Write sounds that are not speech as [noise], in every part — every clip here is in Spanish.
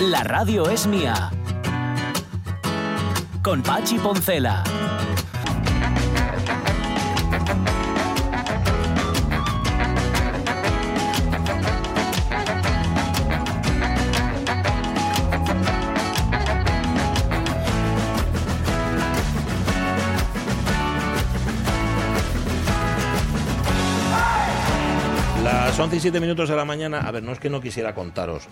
La radio es mía. Con Pachi Poncela. Las 11 y 7 minutos de la mañana. A ver, no es que no quisiera contaros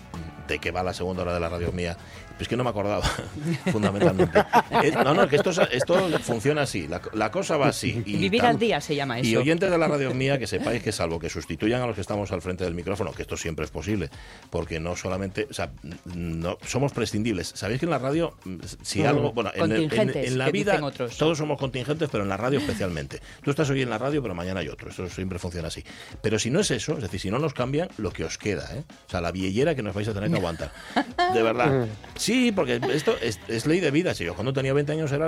de qué va la segunda hora de la radio mía, es que no me acordaba, [laughs] fundamentalmente. Eh, no, no, que esto, esto funciona así, la, cosa va así. Y Vivir al día se llama eso. Y oyentes de la radio mía, que sepáis que salvo que sustituyan a los que estamos al frente del micrófono, que esto siempre es posible, porque no solamente, o sea, no, somos prescindibles. Sabéis que en la radio, si algo, bueno, en, la vida todos somos contingentes, pero en la radio especialmente. Tú estás hoy en la radio, pero mañana hay otro, eso siempre funciona así. Pero si no es eso, es decir, si no nos cambian, lo que os queda, ¿eh? O sea, la viellera que nos vais a tener que aguantar. [laughs] De verdad. Sí, porque esto es, ley de vida. Si yo cuando tenía 20 años era,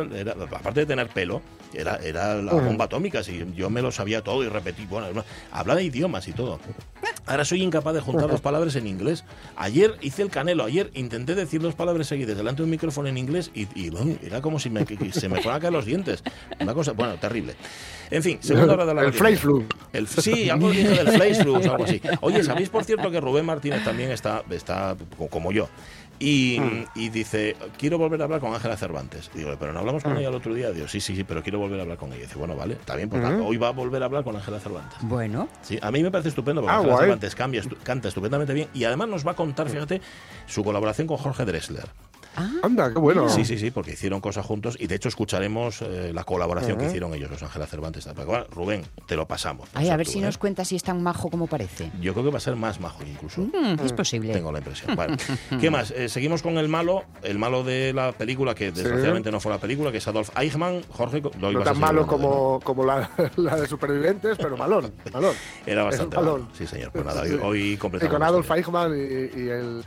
aparte de tener pelo, era, era la bomba atómica. Si yo me lo sabía todo y repetí, bueno, habla de idiomas y todo. Ahora soy incapaz de juntar dos palabras en inglés. Ayer hice el canelo, ayer intenté decir dos palabras seguidas delante de un micrófono en inglés y, era como si me, se me fueran a caer los dientes. Una cosa, bueno, terrible. En fin, segunda hora de la El fly flu. El, sí, algo del fly flu algo así. Oye, ¿sabéis por cierto que Rubén Martínez también está, está como yo? Y, mm. y, dice, quiero volver a hablar con Ángela Cervantes. digo, pero no hablamos con mm. ella el otro día. Digo, sí, sí, sí, pero quiero volver a hablar con ella. dice, bueno, vale, está bien, pues mm. hoy va a volver a hablar con Ángela Cervantes. Bueno. Sí, a mí me parece estupendo porque ah, Ángela Cervantes cambia, canta estupendamente bien y además nos va a contar, fíjate, su colaboración con Jorge Dressler. Ah. Anda, qué bueno. Sí, sí, sí, porque hicieron cosas juntos y de hecho escucharemos eh, la colaboración que hicieron ellos, los Ángela Cervantes. Rubén, te lo pasamos. Ay, a ver si nos ¿eh? cuenta si es tan majo como parece. Yo creo que va a ser más majo incluso. Mm, es posible. Tengo la impresión. [laughs] ¿Qué más? Eh, seguimos con el malo, el malo de la película, que desgraciadamente no fue la película, que es Adolf Eichmann. Jorge, lo No tan malo como, como [laughs] la, de Supervivientes, pero malón. malón. Era bastante malo. Sí, señor. Pues nada, hoy, completamente. Y con Adolf Eichmann y, el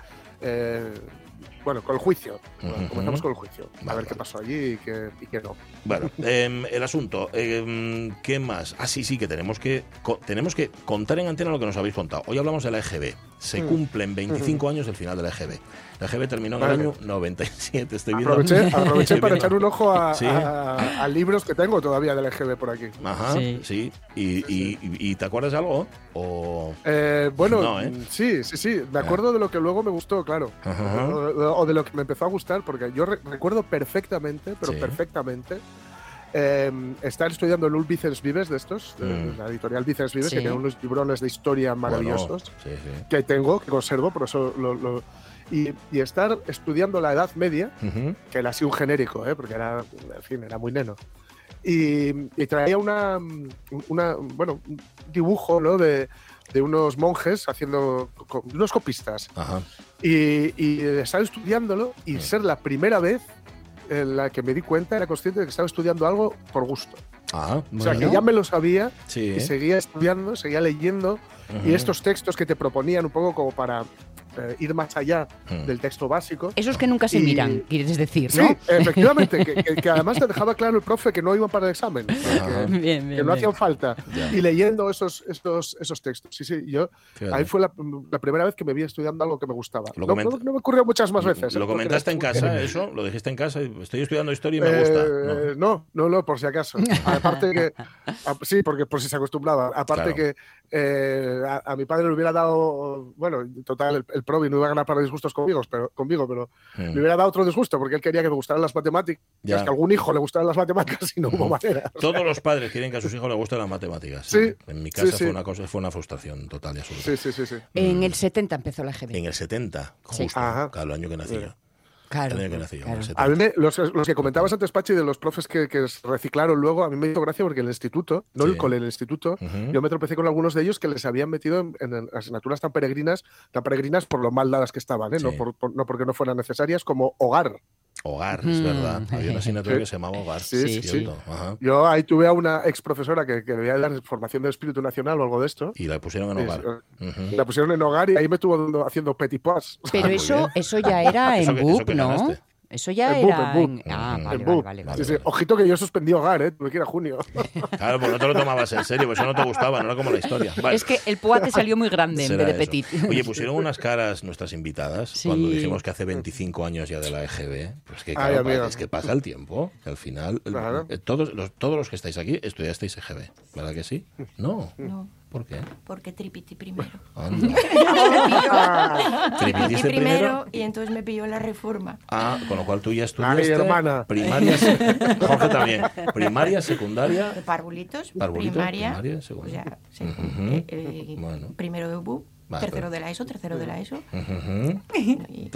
bueno, con el juicio. Comenzamos con el juicio. a ver qué pasó allí y qué, y no. Bueno, em, el asunto. Em, ¿Qué más? Ah, sí, sí, que tenemos que tenemos que contar en antena lo que nos habéis contado. Hoy hablamos de la EGB. Se mm. cumplen 25 años del final de la EGB. La EGB terminó en el año 97. Estoy viendo. Aproveché, [laughs] para echar un ojo a, libros que tengo todavía de la EGB por aquí. Ajá, sí. Y, y, te acuerdas de algo? O... Eh, bueno, ¿eh? sí, sí, sí. Me acuerdo de lo que luego me gustó, claro. O, de lo que me empezó a gustar, porque yo recuerdo perfectamente, pero perfectamente, eh, estar estudiando el Vicens Vives de estos, de mm. la editorial Vicens Vives, que tiene unos librones de historia maravillosos que tengo, que conservo, por eso lo, y, estar estudiando la Edad Media, que era así un genérico, ¿eh? porque era, en fin, era muy neno. Y, traía una, una, bueno, un dibujo ¿no? de, de unos monjes haciendo unos copistas. Y, y estar estudiándolo y mm. ser la primera vez en la que me di cuenta, era consciente de que estaba estudiando algo por gusto. Ah, o sea, que ya me lo sabía y seguía estudiando, seguía leyendo. Y estos textos que te proponían un poco como para eh, ir más allá hmm. del texto básico. Esos que nunca se miran, quieres decir, ¿no? Sí, efectivamente, que, además te [laughs] dejaba claro el profe que no iban para el examen, que, no hacían falta. Y leyendo esos, esos, esos textos. Sí, sí, yo ahí fue la, primera vez que me vi estudiando algo que me gustaba. No, no, me ocurrió muchas más veces. ¿Lo ¿eh? comentaste en casa eso? ¿Lo dijiste en casa? Estoy estudiando historia y me gusta. Eh, no, no, no, por si acaso. Aparte que, [laughs] sí, porque por si se acostumbraba. Aparte que a, mi padre le hubiera dado, bueno, total, el el no iba a ganar para disgustos conmigo, pero, conmigo, pero hmm. hubiera dado otro disgusto porque él quería que me gustaran las matemáticas, que a algún hijo le gustaran las matemáticas y no hubo manera. [laughs] Todos los padres quieren que a sus hijos les gusten las matemáticas. Sí. En mi casa fue una cosa, fue una frustración total y absoluta. Sí, sí, sí. En el 70 empezó la GB. En el 70, justo, cada año que nacía. Claro, A mí los, que comentabas antes, Pachi, de los profes que, reciclaron luego, a mí me hizo gracia porque en el instituto, no el cole, en el instituto, yo me tropecé con algunos de ellos que les habían metido en, asignaturas tan peregrinas, tan peregrinas por lo mal dadas que estaban, ¿eh? no, no porque no fueran necesarias, como hogar. Hogar, es mm. verdad. Había una asignatura que se llamaba Hogar. Sí, sí. Yo ahí tuve a una ex profesora que, que debía dar formación del espíritu nacional o algo de esto. Y la pusieron en Hogar. La pusieron en Hogar y ahí me estuvo haciendo petit pois. Pero eso, eso ya era [laughs] en BUP, ¿no? Eso ya era. Ah, vale, vale, vale, sí, sí. Ojito que yo suspendí hogar, ¿eh? Tuve que ir a junio. [laughs] Claro, pues no te lo tomabas en serio, pues eso no te gustaba, no era como la historia. [laughs] Es que el Pua te salió muy grande en vez de petit. Oye, [laughs] pusieron unas caras nuestras invitadas cuando dijimos que hace 25 años ya de la EGB. Pues que, claro, es que pasa el tiempo, que al final. Eh, todos, los, todos los que estáis aquí estudiasteis EGB, ¿verdad que sí? No. No. ¿Por qué? Porque tripiti primero. [laughs] tripiti primero y entonces me pilló la reforma. Ah, con lo cual tú ya estudiaste hermana. primaria, [laughs] Jorge también, primaria, secundaria. De parvulitos, primaria, primaria secundaria. Eh, eh, bueno. primero de UBU, tercero de la ESO, tercero de la ESO.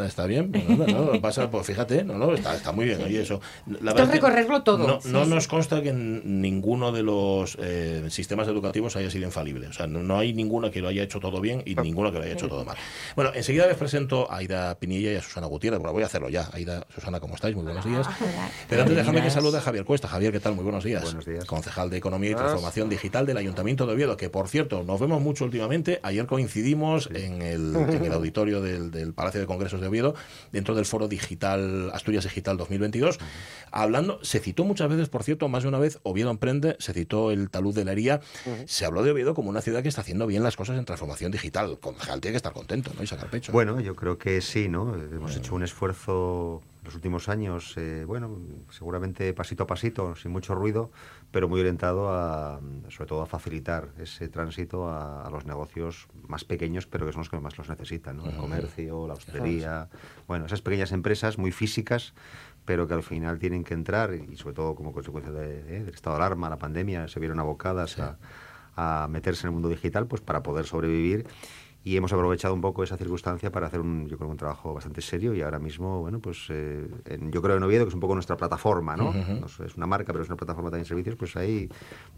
Está bien, no, pasa, pues fíjate, no, no, está, está muy bien. Oye, eso. La verdad recorrerlo todo. No, nos consta que ninguno de los eh, sistemas educativos haya sido infalible. O sea, no, hay ninguno que lo haya hecho todo bien y ninguno que lo haya hecho todo mal. Bueno, enseguida les presento a Aida Pinilla y a Susana Gutiérrez. Bueno, voy a hacerlo ya. Aida, Susana, ¿cómo estáis? Muy buenos días. Pero antes déjame que salude a Javier Cuesta. Javier, ¿qué tal? Muy buenos días. Buenos días. Concejal de Economía y Transformación Digital del Ayuntamiento de Oviedo, que por cierto, nos vemos mucho últimamente. Ayer coincidimos en el [laughs] en el auditorio del, Palacio de Congresos de Oviedo, dentro del foro digital Asturias Digital 2022. Hablando, se citó muchas veces, por cierto, más de una vez, Oviedo Emprende, se citó el talud de la hería, se habló de Oviedo como una ciudad que está haciendo bien las cosas en transformación digital. Concejal tiene que estar contento, ¿no? Y sacar pecho. Bueno, yo creo que sí, ¿no? Hemos hecho un esfuerzo los últimos años, eh, bueno, seguramente pasito a pasito, sin mucho ruido, pero muy orientado a, sobre todo a facilitar ese tránsito a, los negocios más pequeños, pero que son los que más los necesitan, ¿no? El comercio, la hostelería, bueno, esas pequeñas empresas muy físicas, pero que al final tienen que entrar, y sobre todo como consecuencia de, eh, del estado de alarma, la pandemia, se vieron abocadas a, a meterse en el mundo digital, pues para poder sobrevivir y hemos aprovechado un poco esa circunstancia para hacer un, yo creo, un trabajo bastante serio y ahora mismo, bueno, pues eh, yo creo en Oviedo, que es un poco nuestra plataforma, ¿no? Es una marca, pero es una plataforma también de servicios, pues hay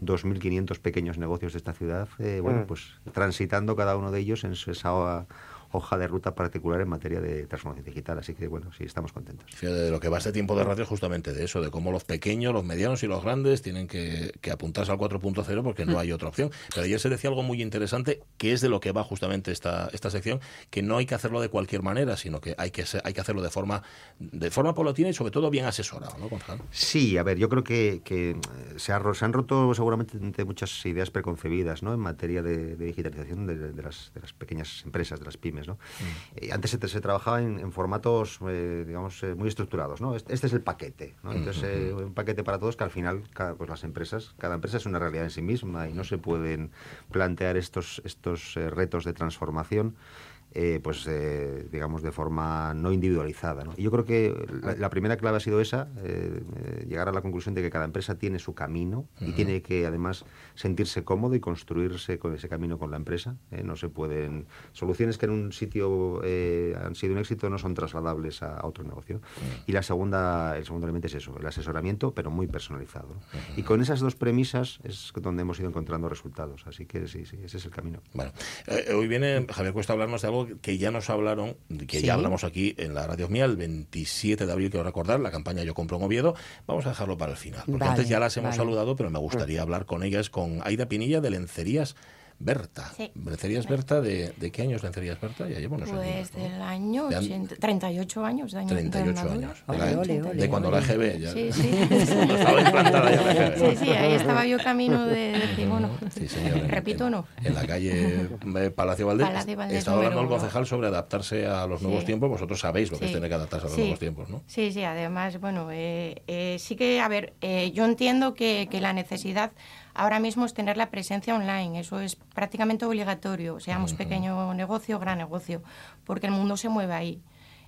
2.500 pequeños negocios de esta ciudad, eh, bueno, pues transitando cada uno de ellos en esa hoja de ruta particular en materia de transformación digital. Así que, bueno, sí, estamos contentos. de lo que va este tiempo de radio es justamente de eso, de cómo los pequeños, los medianos y los grandes tienen que, apuntarse al 4.0 porque no mm. hay otra opción. Pero ayer se decía algo muy interesante, que es de lo que va justamente esta, esta sección, que no hay que hacerlo de cualquier manera, sino que hay que, hay que hacerlo de forma, de forma paulatina y sobre todo bien asesorado, ¿no, Sí, a ver, yo creo que, que se, se, han roto seguramente muchas ideas preconcebidas ¿no? en materia de, digitalización de, las, de las pequeñas empresas, de las pymes. ¿No? Mm. Eh, antes se, trabajaba en, formatos, eh, digamos, eh, muy estructurados. ¿no? Este, este es el paquete. ¿no? Entonces, un paquete para todos que al final, pues las empresas, cada empresa es una realidad en sí misma y no se pueden plantear estos, estos retos de transformación eh, pues eh, digamos de forma no individualizada. Y yo creo que la, primera clave ha sido esa, eh, llegar a la conclusión de que cada empresa tiene su camino y tiene que además sentirse cómodo y construirse con ese camino con la empresa. no se pueden soluciones que en un sitio han sido un éxito no son trasladables a, otro negocio. Y la segunda, el segundo elemento es eso, el asesoramiento, pero muy personalizado. Y con esas dos premisas es donde hemos ido encontrando resultados. Así que sí, sí, ese es el camino. Bueno, hoy viene Javier Cuesta a hablarnos de algo que ya nos hablaron, que ya hablamos aquí en la radio mía el 27 de abril, quiero recordar, la campaña Yo compro en Oviedo. Vamos a dejarlo para el final, porque antes ya las hemos saludado, pero me gustaría hablar con ellas, con Aida Pinilla de Lencerías Berta. Sí. ¿Lencerías Berta de, de, qué años Lencerías Berta? Ya llevo unos Pues del año 38 años. De año 38 años. De, cuando la EGB ya. Sí, sí. [laughs] estaba implantada ya la EGB. Sí, sí, ahí estaba yo camino de decir, bueno, sí, señor, repito o no. En la calle Palacio Valdés. Palacio Valdés estaba hablando el concejal sobre adaptarse a los nuevos tiempos. Vosotros sabéis lo que es tener que adaptarse a los nuevos tiempos, ¿no? Sí, sí, además, bueno, eh, eh, sí que, a ver, eh, yo entiendo que, que la necesidad ahora mismo es tener la presencia online. Eso es prácticamente obligatorio, seamos pequeño negocio o gran negocio, porque el mundo se mueve ahí.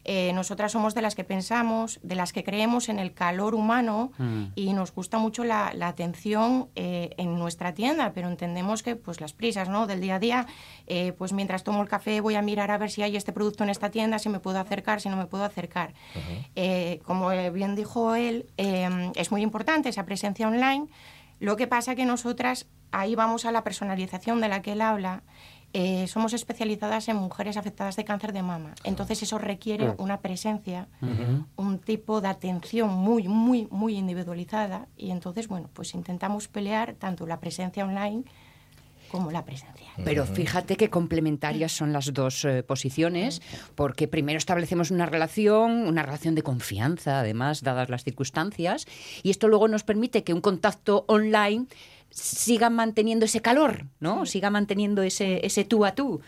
Eh, nosotras somos de las que pensamos, de las que creemos en el calor humano mm. y nos gusta mucho la, atención eh, en nuestra tienda, pero entendemos que pues las prisas ¿no? del día a día, eh, pues mientras tomo el café voy a mirar a ver si hay este producto en esta tienda, si me puedo acercar, si no me puedo acercar. como bien dijo él, es muy importante esa presencia online lo que pasa que nosotras, ahí vamos a la personalización de la que él habla, eh, somos especializadas en mujeres afectadas de cáncer de mama. Entonces eso requiere una presencia, un tipo de atención muy, muy, muy individualizada. Y entonces, bueno, pues intentamos pelear tanto la presencia online como la presencial. Pero fíjate que complementarias son las dos eh, posiciones, porque primero establecemos una relación, una relación de confianza, además, dadas las circunstancias, y esto luego nos permite que un contacto online siga manteniendo ese calor, ¿no? Siga manteniendo ese, ese tú a tú.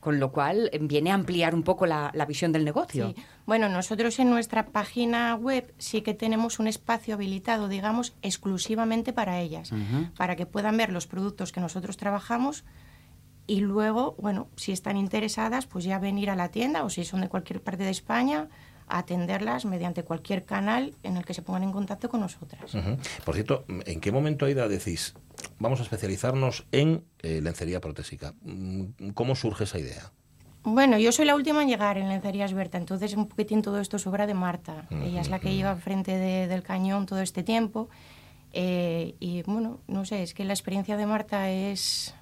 Con lo cual eh, viene a ampliar un poco la, visión del negocio. Bueno, nosotros en nuestra página web sí que tenemos un espacio habilitado, digamos, exclusivamente para ellas, para que puedan ver los productos que nosotros trabajamos y luego, bueno, si están interesadas, pues ya venir a la tienda o si son de cualquier parte de España, atenderlas mediante cualquier canal en el que se pongan en contacto con nosotras. Por cierto, ¿en qué momento, Aida, decís, vamos a especializarnos en eh, lencería protésica? Mm, ¿Cómo surge esa idea? Bueno, yo soy la última en llegar en Lencerías Berta, entonces un poquitín todo esto es obra de Marta. Ella es la que lleva frente del cañón todo este tiempo. Eh, y bueno, no sé, es que la experiencia de Marta es,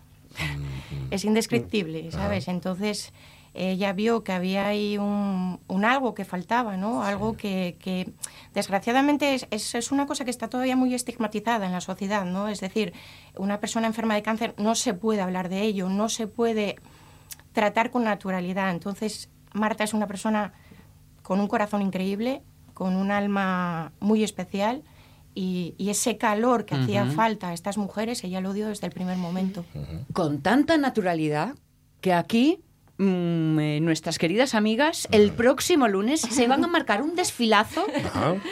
es indescriptible, ¿sabes? Entonces ella vio que había ahí un, algo que faltaba, ¿no? Algo que, desgraciadamente es, es, una cosa que está todavía muy estigmatizada en la sociedad, ¿no? Es decir, una persona enferma de cáncer no se puede hablar de ello, no se puede tratar con naturalidad. Entonces, Marta es una persona con un corazón increíble, con un alma muy especial. Y, ese calor que hacía falta a estas mujeres, ella lo dio desde el primer momento. Con tanta naturalidad que aquí Mm, eh, nuestras queridas amigas el próximo lunes se van a marcar un desfilazo.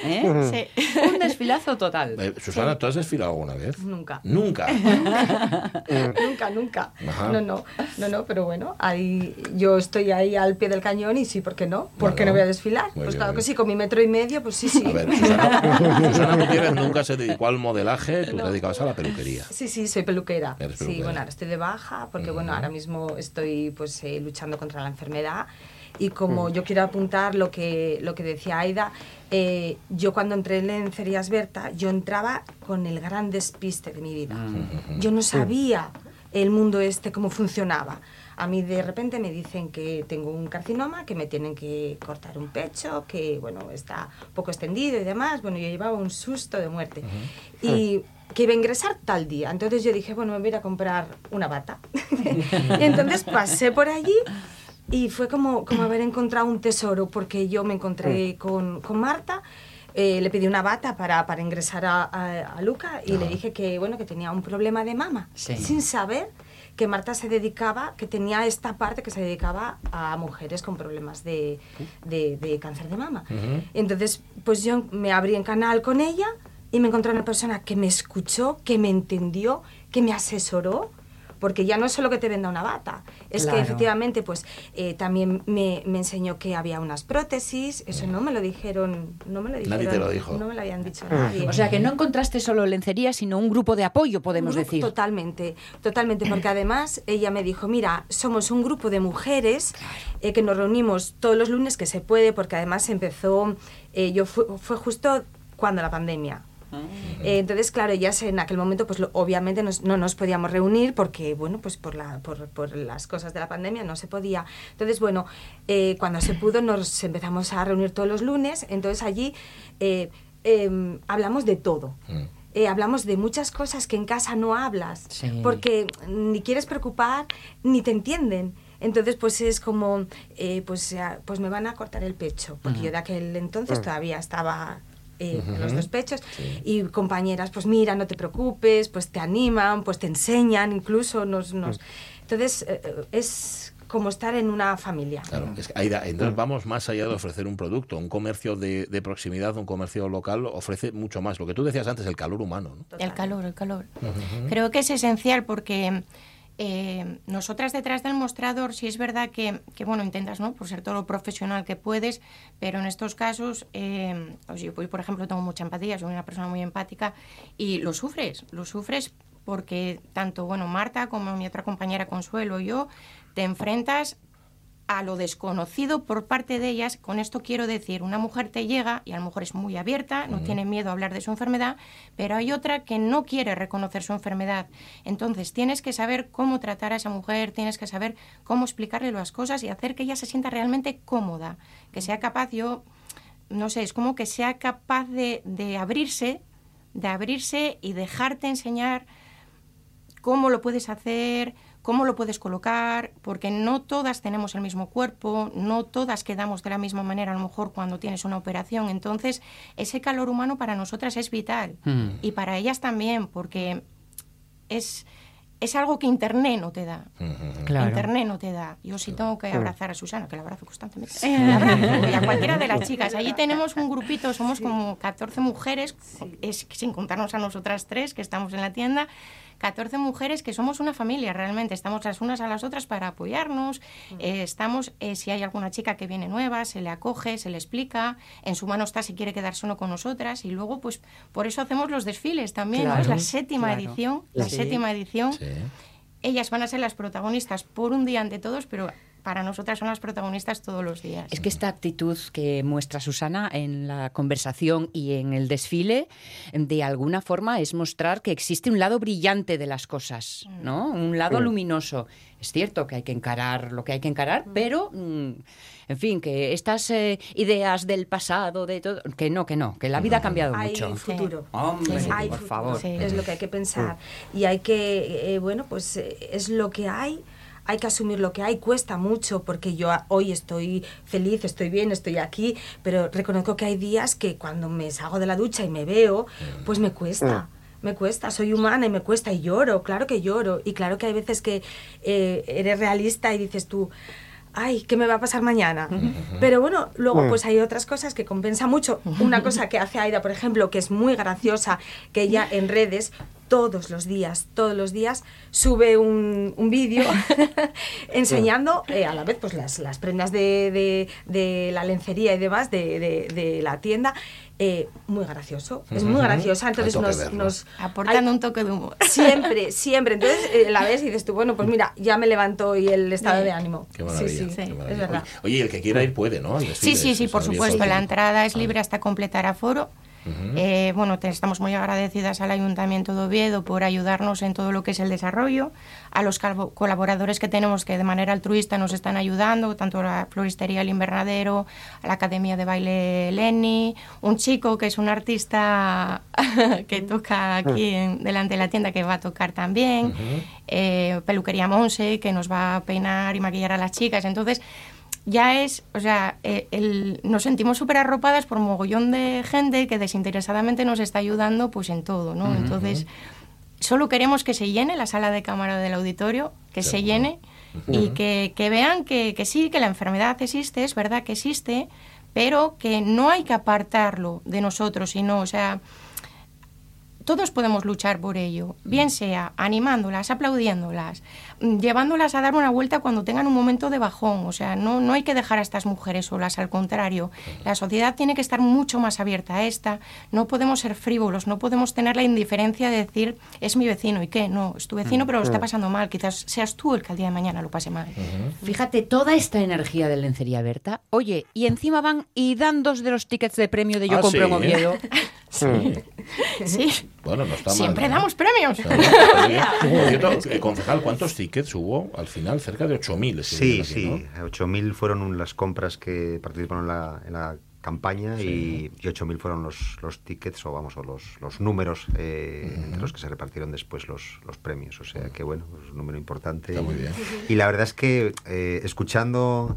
¿eh? Un desfilazo total. Eh, Susana, ¿tú has desfilado alguna vez? Nunca. Nunca. [laughs] nunca, nunca. No, no, no, no, pero bueno, ahí yo estoy ahí al pie del cañón y sí, ¿por qué no? ¿Por qué no voy a desfilar? pues claro que sí, con mi metro y medio, pues sí, sí. A ver, Susana, [laughs] Susana nunca se dedicó al modelaje, tú te dedicabas a la peluquería. Sí, sí, soy peluquera. Sí, bueno, ahora estoy de baja porque, bueno, ahora mismo estoy pues luchando contra la enfermedad. Y como yo quiero apuntar lo que, lo que decía Aida, eh, yo cuando entré en Lencerías Berta, yo entraba con el gran despiste de mi vida. Mm. Yo no sabía el mundo este, cómo funcionaba. A mí de repente me dicen que tengo un carcinoma, que me tienen que cortar un pecho, que bueno, está poco extendido y demás. Bueno, yo llevaba un susto de muerte. Y que iba a ingresar tal día. Entonces yo dije, bueno, me voy a ir a comprar una bata. [laughs] y entonces pasé por allí y fue como, como haber encontrado un tesoro, porque yo me encontré con, con Marta. Eh, le pedí una bata para, para ingresar a, a, Luca y le dije que, bueno, que tenía un problema de mama, sin saber que Marta se dedicaba, que tenía esta parte que se dedicaba a mujeres con problemas de, de, de cáncer de mama. Entonces, pues yo me abrí en canal con ella y me encontré una persona que me escuchó, que me entendió, que me asesoró, porque ya no es solo que te venda una bata, es que efectivamente pues eh, también me, me, enseñó que había unas prótesis, eso no me lo dijeron, no me lo dijeron, nadie te lo dijo. no me lo habían dicho nadie. O sea que no encontraste solo lencería, sino un grupo de apoyo, podemos decir. Totalmente, totalmente, porque además ella me dijo, mira, somos un grupo de mujeres eh, que nos reunimos todos los lunes que se puede, porque además empezó, eh, yo fue justo cuando la pandemia, eh, entonces, claro, ellas en aquel momento, pues obviamente no nos podíamos reunir porque, bueno, pues por, la, por, por, las cosas de la pandemia no se podía. Entonces, bueno, eh, cuando se pudo nos empezamos a reunir todos los lunes, entonces allí eh, em, hablamos de todo. Mm. hablamos de muchas cosas que en casa no hablas, porque ni quieres preocupar ni te entienden. Entonces, pues es como, pues, pues me van a cortar el pecho, porque yo de aquel entonces todavía estaba eh, los dos pechos. Y compañeras, pues mira, no te preocupes, pues te animan, pues te enseñan, incluso nos... nos... Entonces, eh, eh, es como estar en una familia. Claro, es que, entonces vamos más allá de ofrecer un producto. Un comercio de, proximidad, un comercio local ofrece mucho más. Lo que tú decías antes, el calor humano. El calor, el calor. Creo que es esencial porque eh, nosotras detrás del mostrador, sí es verdad que, bueno, intentas, ¿no? Por ser todo lo profesional que puedes, pero en estos casos, eh, yo, por ejemplo, tengo mucha empatía, soy una persona muy empática y lo sufres, lo sufres porque tanto, bueno, Marta como mi otra compañera Consuelo y yo, te enfrentas a lo desconocido por parte de ellas. Con esto quiero decir, una mujer te llega y a lo mejor es muy abierta, no tiene miedo a hablar de su enfermedad, pero hay otra que no quiere reconocer su enfermedad. Entonces tienes que saber cómo tratar a esa mujer, tienes que saber cómo explicarle las cosas y hacer que ella se sienta realmente cómoda, que sea capaz, yo, no sé, es como que sea capaz de, de abrirse, de abrirse y dejarte enseñar cómo lo puedes hacer, cómo lo puedes colocar, porque no todas tenemos el mismo cuerpo, no todas quedamos de la misma manera a lo mejor cuando tienes una operación. Entonces, ese calor humano para nosotras es vital mm. y para ellas también, porque es es algo que Internet no te da. Internet no te da. Yo sí tengo que abrazar a Susana, que la abrazo constantemente. y [laughs] a cualquiera [laughs] de las chicas. Allí tenemos un grupito, somos como 14 mujeres, es, sin contarnos a nosotras tres que estamos en la tienda. 14 mujeres que somos una familia realmente, estamos las unas a las otras para apoyarnos, mm. eh, estamos, eh, si hay alguna chica que viene nueva, se le acoge, se le explica, en su mano está si quiere quedar solo con nosotras y luego pues por eso hacemos los desfiles también, es la séptima edición, la séptima edición. Ellas van a ser las protagonistas por un día ante todos, pero para nosotras son las protagonistas todos los días. Es que esta actitud que muestra Susana en la conversación y en el desfile, de alguna forma es mostrar que existe un lado brillante de las cosas, mm. ¿no? Un lado luminoso. Es cierto que hay que encarar lo que hay que encarar, mm. pero mm, en fin, que estas eh, ideas del pasado, de todo, que no, que no, que la vida ha cambiado mucho. Hay futuro. Hombre, por favor. Es lo que hay que pensar. Y hay que, eh, bueno, pues eh, es lo que hay hay que asumir lo que hay, cuesta mucho porque yo hoy estoy feliz, estoy bien, estoy aquí, pero reconozco que hay días que cuando me salgo de la ducha y me veo, pues me cuesta. Mm. Me cuesta, soy humana y me cuesta y lloro, claro que lloro. Y claro que hay veces que eh, eres realista y dices tú, ay, ¿qué me va a pasar mañana? Pero bueno, luego mm. pues hay otras cosas que compensa mucho. Una cosa que hace Aida, por ejemplo, que es muy graciosa, que ella en redes todos los días, todos los días, sube un, un vídeo [laughs] [laughs] enseñando eh, a la vez pues las, las prendas de, de, la lencería y demás de, de la tienda. Eh, muy gracioso, es muy graciosa, entonces nos, nos, Aportando un toque de humor. Siempre, [laughs] siempre. Entonces eh, la ves y dices tú, bueno, pues mira, ya me levanto y el estado de ánimo. Qué sí, sí, es verdad. Oye, el que quiera ir puede, ¿no? Sí, sí, sí, por supuesto. La entrada es libre hasta completar aforo. Eh, bueno, estamos muy agradecidas al Ayuntamiento de Oviedo por ayudarnos en todo lo que es el desarrollo, a los colaboradores que tenemos que de manera altruista nos están ayudando, tanto la Floristería El Invernadero, a la Academia de Baile Lenny, un chico que es un artista [laughs] que toca aquí delante de la tienda que va a tocar también, eh, Peluquería Monse que nos va a peinar y maquillar a las chicas. Entonces, ya es, o sea, eh, nos sentimos súper arropadas por un mogollón de gente que desinteresadamente nos está ayudando pues en todo, ¿no? Entonces, solo queremos que se llene la sala de cámara del auditorio, que se llene y que, que vean que, que, sí, que la enfermedad existe, es verdad que existe, pero que no hay que apartarlo de nosotros, sino, o sea, todos podemos luchar por ello, bien sea animándolas, aplaudiéndolas, llevándolas a dar una vuelta cuando tengan un momento de bajón. O sea, no, no hay que dejar a estas mujeres solas, al contrario. La sociedad tiene que estar mucho más abierta a esta. No podemos ser frívolos, no podemos tener la indiferencia de decir, es mi vecino y qué, no, es tu vecino pero lo está pasando mal, quizás seas tú el que al día de mañana lo pase mal. Fíjate, toda esta energía de lencería Berta, oye, y encima van y dan dos de los tickets de premio de Yo ah, compro en Oviedo. [laughs] sí. sí. Bueno, no está Siempre damos premios. [laughs] Eh, concejal, ¿cuántos tickets hubo al final? Cerca de 8.000. Sí, sí. 8.000 fueron las compras que participaron en la, campaña y, 8.000 fueron los, los tickets o vamos o los, los números eh, los que se repartieron después los, los premios. O sea que bueno, es un número importante. Está muy bien. Y la verdad es que eh, escuchando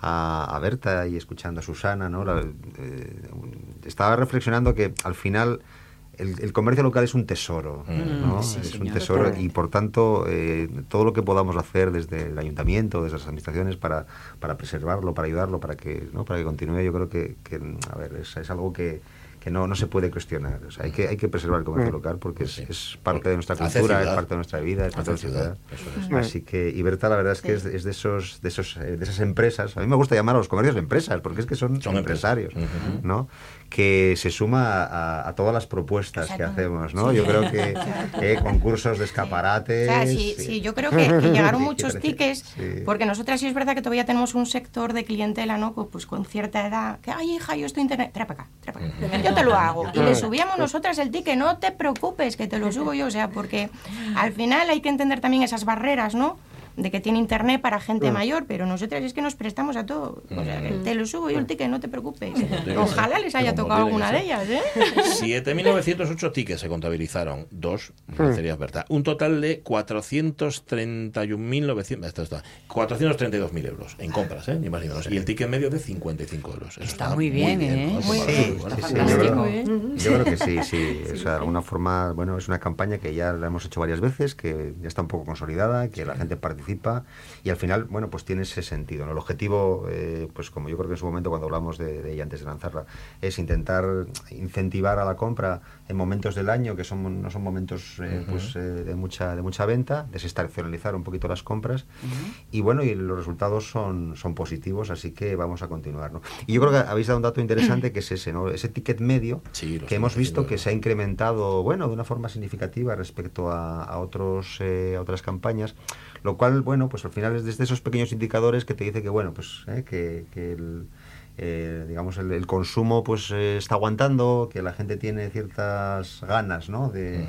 a, Berta y escuchando a Susana, ¿no? estaba reflexionando que al final el, comercio local es un tesoro, mm. ¿no? es un tesoro y por tanto eh, todo lo que podamos hacer desde el ayuntamiento, desde las administraciones para, para preservarlo, para ayudarlo, para que, ¿no? para que continúe, yo creo que, a ver, es algo que, que no, no se puede cuestionar. O sea, hay, que, hay que preservar el comercio mm. local porque es, es parte de nuestra cultura, es parte de nuestra vida, es parte de nuestra ciudad. Así que, y Berta, la verdad es que es, es, de, esos, de, esos, eh, de esas empresas, a mí me gusta llamar a los comercios empresas, porque es que son, son empresarios, ¿no? Que se suma a, todas las propuestas que hacemos, ¿no? Yo creo que [laughs] eh, concursos de escaparates... sí, sí, yo creo que, llegaron [laughs] muchos tickets, porque nosotras sí es verdad que todavía tenemos un sector de clientela, ¿no? Pues con cierta edad, que, ay, hija, yo estoy internet, trae para acá, trae para acá, yo te lo hago. Y le subíamos nosotras el ticket, no te preocupes, que te lo subo yo, o sea, porque al final hay que entender también esas barreras, ¿no? De que tiene internet para gente mayor, pero nosotras es que nos prestamos a todo. O sea, te lo subo yo el ticket, no te preocupes. Ojalá les haya tocado alguna de ellas, ¿eh? 7.908 tickets se contabilizaron, dos, sería verdad. Un total de 431.900, 432.000 euros en compras, ¿eh? ni más ni menos. Y el ticket medio de 55 euros. está, muy bien, ¿eh? Muy bien. fantástico, ¿eh? Yo creo que sí, sí. [laughs] O sea, de alguna forma, bueno, es una campaña que ya la hemos hecho varias veces, que ya está un poco consolidada, que la gente participa y al final, bueno, pues tiene ese sentido. ¿no? El objetivo, eh, pues como yo creo que en su momento cuando hablamos de, ella antes de lanzarla, es intentar incentivar a la compra en momentos del año que son, no son momentos eh, pues, eh, de, mucha, de mucha venta, desestacionalizar un poquito las compras y bueno, y los resultados son, son positivos, así que vamos a continuar. ¿no? Y yo creo que habéis dado un dato interesante que es ese, ¿no? ese ticket medio que hemos visto que se ha incrementado, bueno, de una forma significativa respecto a, otros, a otras campañas. Lo cual, bueno, pues al final es desde esos pequeños indicadores que te dice que, bueno, pues eh, que, que el, eh, digamos, el, consumo pues eh, está aguantando, que la gente tiene ciertas ganas ¿no? de,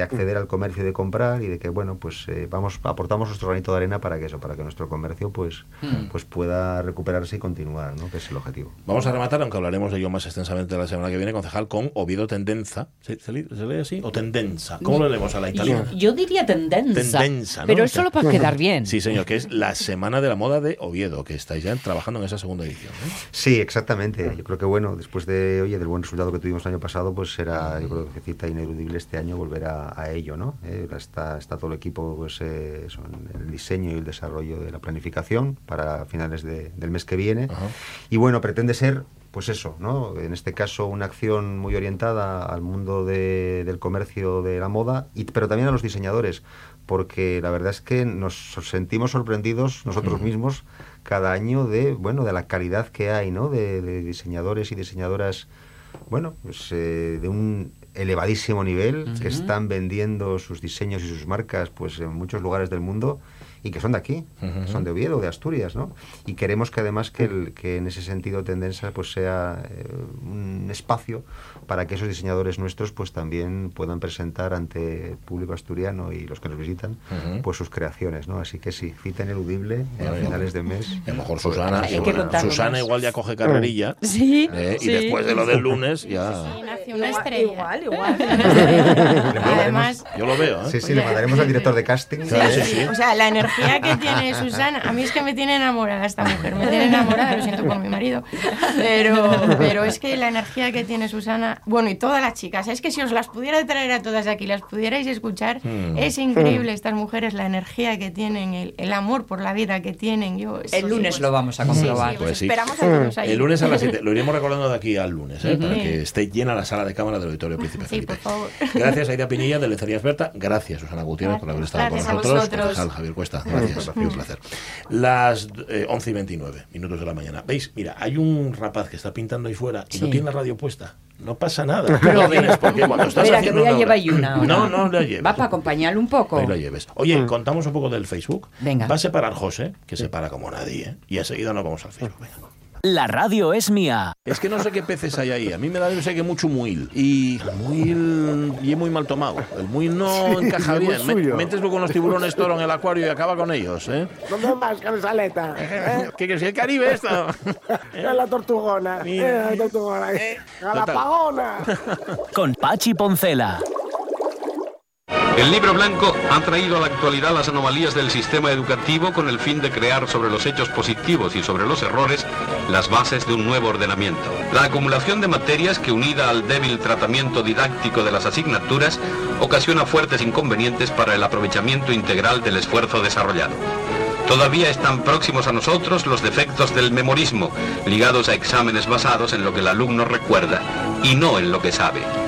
acceder al comercio y de comprar y de que, bueno, pues eh, vamos aportamos nuestro granito de arena para que eso, para que nuestro comercio pues, hmm. pues pueda recuperarse y continuar, ¿no? que es el objetivo. Vamos a rematar, aunque hablaremos de ello más extensamente la semana que viene, concejal, con Oviedo Tendenza. ¿Se, lee, así? ¿O Tendenza? ¿Cómo lo leemos a la italiana? Yo, diría Tendenza. Tendenza Pero solo para quedar bien. Sí, señor, que es la Semana de la Moda de Oviedo, que estáis ya trabajando en esa segunda edición. Sí, Sí, exactamente. Yo creo que bueno, después de oye, del buen resultado que tuvimos el año pasado, pues será, yo creo que cita ineludible este año volver a, ello, ¿no? Eh, está, está todo el equipo pues eh, en el diseño y el desarrollo de la planificación para finales del mes que viene. Y bueno, pretende ser pues eso, ¿no? En este caso una acción muy orientada al mundo del comercio de la moda, y, pero también a los diseñadores, porque la verdad es que nos sentimos sorprendidos nosotros mismos cada año de bueno de la calidad que hay no de, diseñadores y diseñadoras bueno pues eh, de un elevadísimo nivel que están vendiendo sus diseños y sus marcas pues en muchos lugares del mundo y que son de aquí, son de Oviedo, de Asturias, ¿no? Y queremos que además que, el, que en ese sentido Tendenza pues sea eh, un espacio para que esos diseñadores nuestros pues también puedan presentar ante el público asturiano y los que nos visitan pues sus creaciones, ¿no? Así que sí, cita ineludible a finales de mes. A lo mejor Susana, Susana, igual ya coge carrerilla ¿Sí? ¿eh? y después de lo del lunes ya... Sí, una estrella. Igual, igual. [laughs] Además... Yo lo veo, ¿eh? Sí, sí, le mandaremos al director de casting. Sí, sí, sí. O sea, la energía energía que tiene Susana, a mí es que me tiene enamorada esta mujer, me tiene enamorada, lo siento por mi marido, pero, pero es que la energía que tiene Susana, bueno, y todas las chicas, es que si os las pudiera traer a todas aquí, las pudierais escuchar, hmm. es increíble estas mujeres, la energía que tienen, el, el amor por la vida que tienen. Yo, el lunes lo vamos a comprobar. pues pues esperamos a todos ahí. El lunes a las 7, lo iremos recordando de aquí al lunes, ¿eh? para que esté llena la sala de cámara del Auditorio Príncipe Felipe. Por favor. Gracias Aida Pinilla de Lencería Experta, gracias Susana Gutiérrez por haber estado con nosotros, Javier Cuesta Gracias, un placer. Las eh, 11 y 29 minutos de la mañana. ¿Veis? Mira, hay un rapaz que está pintando ahí fuera y no tiene la radio puesta. No pasa nada. [laughs] Pero vienes porque cuando estás Mira, haciendo que voy a llevar una. No, no la lleves. Va para acompañarle un poco. Ahí la lleves. Oye, mm. contamos un poco del Facebook. Venga. Va a separar José, que se para como nadie, ¿eh? y enseguida nos vamos al Facebook. Venga. La radio es mía. Es que no sé qué peces hay ahí. A mí me da, yo sé que mucho muil. Y muil y muy mal tomado. El muil no encaja bien. metes tú con los tiburones toro en el acuario y acaba con ellos, ¿eh? ¿Dónde vas con esa aleta? ¿Qué que es el Caribe esto? [laughs] Es la tortugona. la tortugona. la pagona. [laughs] Con Pachi Poncela. El libro blanco ha traído a la actualidad las anomalías del sistema educativo con el fin de crear sobre los hechos positivos y sobre los errores las bases de un nuevo ordenamiento. La acumulación de materias que unida al débil tratamiento didáctico de las asignaturas ocasiona fuertes inconvenientes para el aprovechamiento integral del esfuerzo desarrollado. Todavía están próximos a nosotros los defectos del memorismo, ligados a exámenes basados en lo que el alumno recuerda y no en lo que sabe.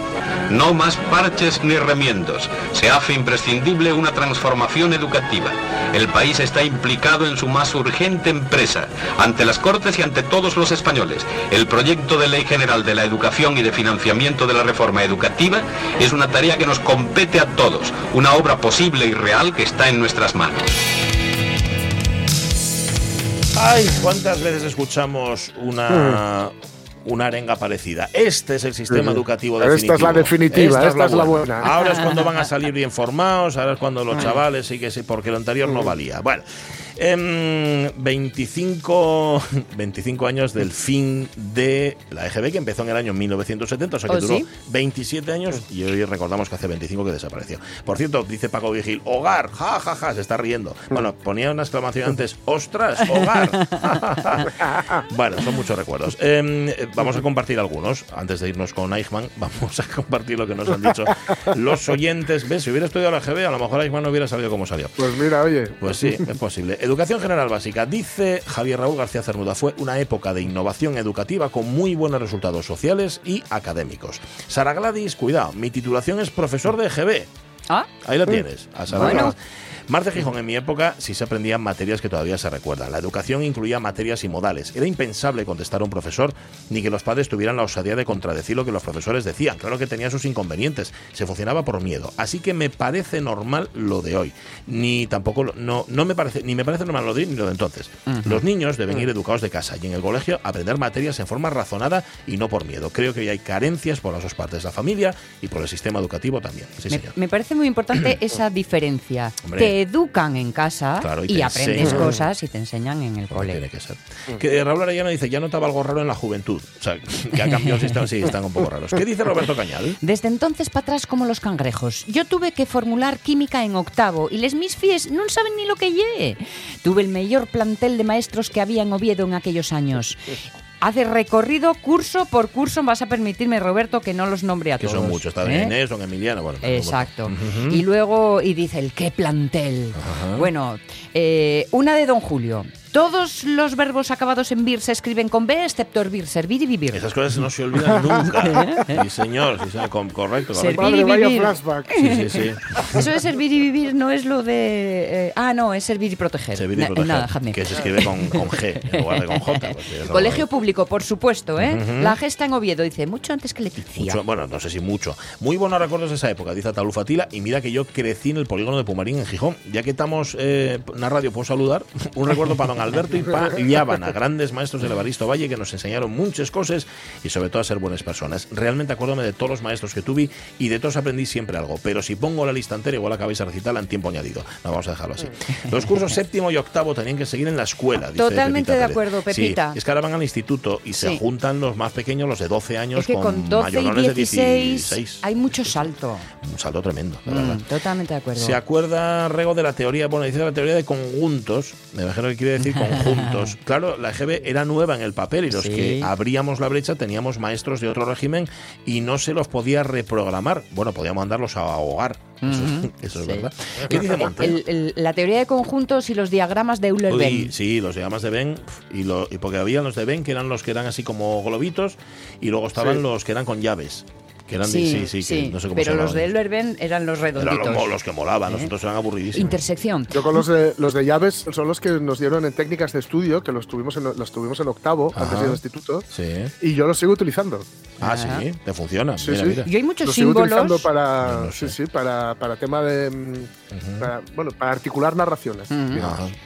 No más parches ni remiendos. Se hace imprescindible una transformación educativa. El país está implicado en su más urgente empresa, ante las Cortes y ante todos los españoles. El proyecto de ley general de la educación y de financiamiento de la reforma educativa es una tarea que nos compete a todos, una obra posible y real que está en nuestras manos. Ay, ¿cuántas veces escuchamos una una arenga parecida. Este es el sistema educativo definitivo. Esta es la definitiva, esta, es, la, buena. Ahora es cuando [laughs] van a salir bien formados, ahora es cuando los chavales sí que sí, porque lo anterior no valía. Bueno. 25, 25 [laughs] años del fin de la EGB, que empezó en el año 1970, o sea que duró 27 años y hoy recordamos que hace 25 que desapareció. Por cierto, dice Paco Vigil, hogar, ja, ja, ja, se está riendo. Bueno, ponía una exclamación antes, ostras, hogar. [laughs] bueno, son muchos recuerdos. Em, vamos a compartir algunos. Antes de irnos con Eichmann, [laughs] vamos a compartir lo que nos han dicho los oyentes. ¿Ves? Si hubiera estudiado la EGB, a lo mejor Eichmann no hubiera sabido cómo salió. Pues mira, oye. Pues sí, es posible. Educación general básica. Dice Javier Raúl García Cernuda, fue una época de innovación educativa con muy buenos resultados sociales y académicos. Sara Gladys, cuidado, mi titulación es profesor de EGB. Ah. Ahí la tienes. A Sara Marta Gijón, en mi época sí se aprendían materias que todavía se recuerdan. La educación incluía materias y modales. Era impensable contestar a un profesor ni que los padres tuvieran la osadía de contradecir lo que los profesores decían. Claro que tenía sus inconvenientes. Se funcionaba por miedo. Así que me parece normal lo de hoy. Ni tampoco no, no me parece ni me parece normal lo de hoy ni lo de entonces. Los niños deben ir educados de casa y en el colegio aprender materias en forma razonada y no por miedo. Creo que hoy hay carencias por las dos partes, la familia y por el sistema educativo también. me, parece muy importante [clears throat] esa diferencia educan en casa y, aprendes cosas y te enseñan en el colegio. Tiene que ser. Que Raúl Arellano dice, ya notaba algo raro en la juventud. O sea, [laughs] que ha cambiado el sistema, sí, están un poco raros. ¿Qué dice Roberto Cañal? Desde entonces para atrás como los cangrejos. Yo tuve que formular química en octavo y les mis fies no saben ni lo que lle. Tuve el mayor plantel de maestros que había en Oviedo en aquellos años hace recorrido curso por curso. Vas a permitirme, Roberto, que no los nombre a que todos. son muchos, está ¿eh? Inés, son Emiliano. Bueno, Exacto. Y luego, y dice el qué plantel. Bueno, eh, una de Don Julio. Todos los verbos acabados en vir se escriben con B, excepto hervir, servir y vivir. Esas cosas no se olvidan [laughs] nunca. sí, señor, sí, señor correcto. Servir y vivir. Sí, sí, sí. [laughs] Eso de servir y vivir no es lo de... Eh, ah, no, es servir y proteger. Servir y proteger. Nada, Que se escribe con, con, G en [laughs] lugar de con J. Pues, Colegio público, por supuesto, ¿eh? La gesta en Oviedo, dice, mucho antes que Leticia. bueno, no sé si mucho. Muy buenos recuerdos de esa época, dice Talufatila. Y mira que yo crecí en el polígono de Pumarín, en Gijón. Ya que estamos eh, en la radio, puedo saludar. Un recuerdo para don Alberto y para a grandes maestros del Evaristo Valle que nos enseñaron muchas cosas y sobre todo a ser buenas personas. Realmente acuérdame de todos los maestros que tuve y de todos aprendí siempre algo, pero si pongo la lista entera igual acabáis a recitarla en tiempo añadido. No, vamos a dejarlo así. Los cursos séptimo y octavo tenían que seguir en la escuela. Totalmente de acuerdo, Pepita. es que ahora van al instituto y se juntan los más pequeños, los de 12 años, con, con 12 y 16, hay mucho salto. Un salto tremendo, mm, Totalmente de acuerdo. ¿Se acuerda, Rego, de la teoría? Bueno, dice la teoría de conjuntos. Me imagino que quiere decir conjuntos. [laughs] claro, la EGB era nueva en el papel y los que abríamos la brecha teníamos maestros de otro régimen y no se los podía reprogramar. Bueno, podíamos mandarlos a ahogar. Eso, es [laughs] verdad. ¿Qué dice Monte? la teoría de conjuntos y los diagramas de Euler-Venn. Sí, los diagramas de Venn. Y, lo, y porque había los de Venn que eran los que eran así como globitos y luego estaban los que eran con llaves sí, sí, sí, no sé cómo pero los de Elverben eran los redonditos. Eran los, que molaban, nosotros ¿Eh? eran aburridísimos. Intersección. Yo con los de, los de llaves son los que nos dieron en técnicas de estudio, que los tuvimos en, los tuvimos en octavo, antes del instituto. Sí. Y yo los sigo utilizando. Ah, sí, te funciona. Sí, mira, Mira. Yo hay muchos los símbolos. Sigo utilizando para, sí, sí, para, para tema de. Mm, bueno, para articular narraciones.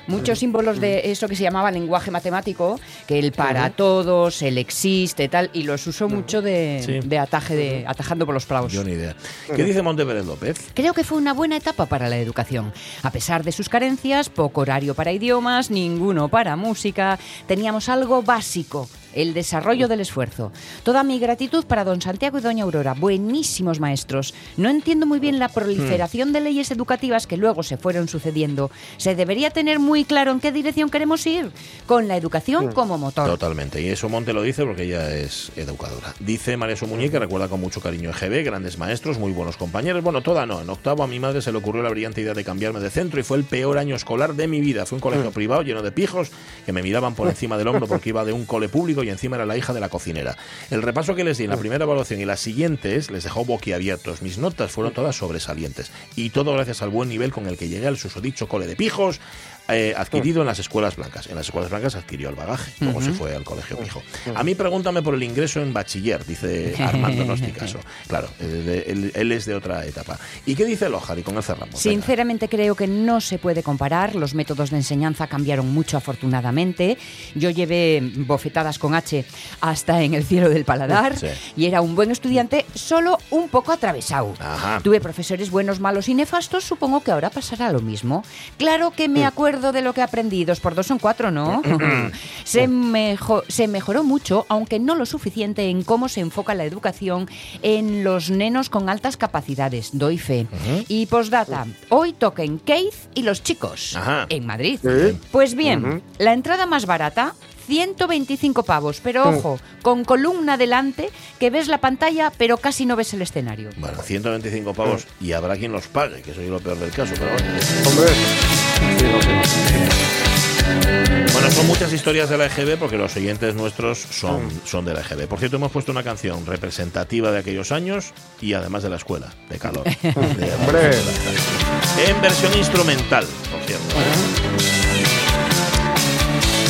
Muchos símbolos de eso que se llamaba lenguaje matemático, que el para todos, el existe, tal, y los uso mucho de, de ataje, de, atajando por los plavos. Yo ni idea. ¿Qué dice Monteverde López? Creo que fue una buena etapa para la educación. A pesar de sus carencias, poco horario para idiomas, ninguno para música, teníamos algo básico el desarrollo del esfuerzo. Toda mi gratitud para don Santiago y doña Aurora, buenísimos maestros. No entiendo muy bien la proliferación de leyes educativas que luego se fueron sucediendo. Se debería tener muy claro en qué dirección queremos ir, con la educación como motor. Totalmente, y eso Monte lo dice porque ella es educadora. Dice María Sumuñé que recuerda con mucho cariño EGB, grandes maestros, muy buenos compañeros. Bueno, toda no, en octavo a mi madre se le ocurrió la brillante idea de cambiarme de centro y fue el peor año escolar de mi vida. Fue un colegio privado lleno de pijos que me miraban por [laughs] encima del hombro porque iba de un cole público y encima era la hija de la cocinera. El repaso que les di en la primera evaluación y las siguientes les dejó boquiabiertos. Mis notas fueron todas sobresalientes. Y todo gracias al buen nivel con el que llegué al susodicho cole de pijos, eh, adquirido en las escuelas blancas. En las escuelas blancas adquirió el bagaje, como se fue al colegio pijo. A mí pregúntame por el ingreso en bachiller, dice Armando [laughs] Nosticaso. Claro, él, es de otra etapa. ¿Y qué dice Lojar? Y con él cerramos. Sinceramente creo que no se puede comparar. Los métodos de enseñanza cambiaron mucho, afortunadamente. Yo llevé bofetadas con H hasta en el cielo del paladar y era un buen estudiante, solo un poco atravesado. Tuve profesores buenos, malos y nefastos, supongo que ahora pasará lo mismo. Claro que me acuerdo de lo que aprendí, dos por dos son cuatro, ¿no? [clears throat] se, se mejoró mucho, aunque no lo suficiente en cómo se enfoca la educación en los nenos con altas capacidades, doy fe. Y postdata, hoy toquen Keith y los chicos en Madrid. Pues bien, la entrada más barata 125 pavos, pero ojo, con columna delante, que ves la pantalla, pero casi no ves el escenario. Bueno, 125 pavos y habrá quien los pague, que es lo peor del caso, pero Hombre, bueno, son muchas historias de la EGB porque los oyentes nuestros son, son de la EGB. Por cierto, hemos puesto una canción representativa de aquellos años y además de la escuela, de calor. [laughs] en versión instrumental, por cierto.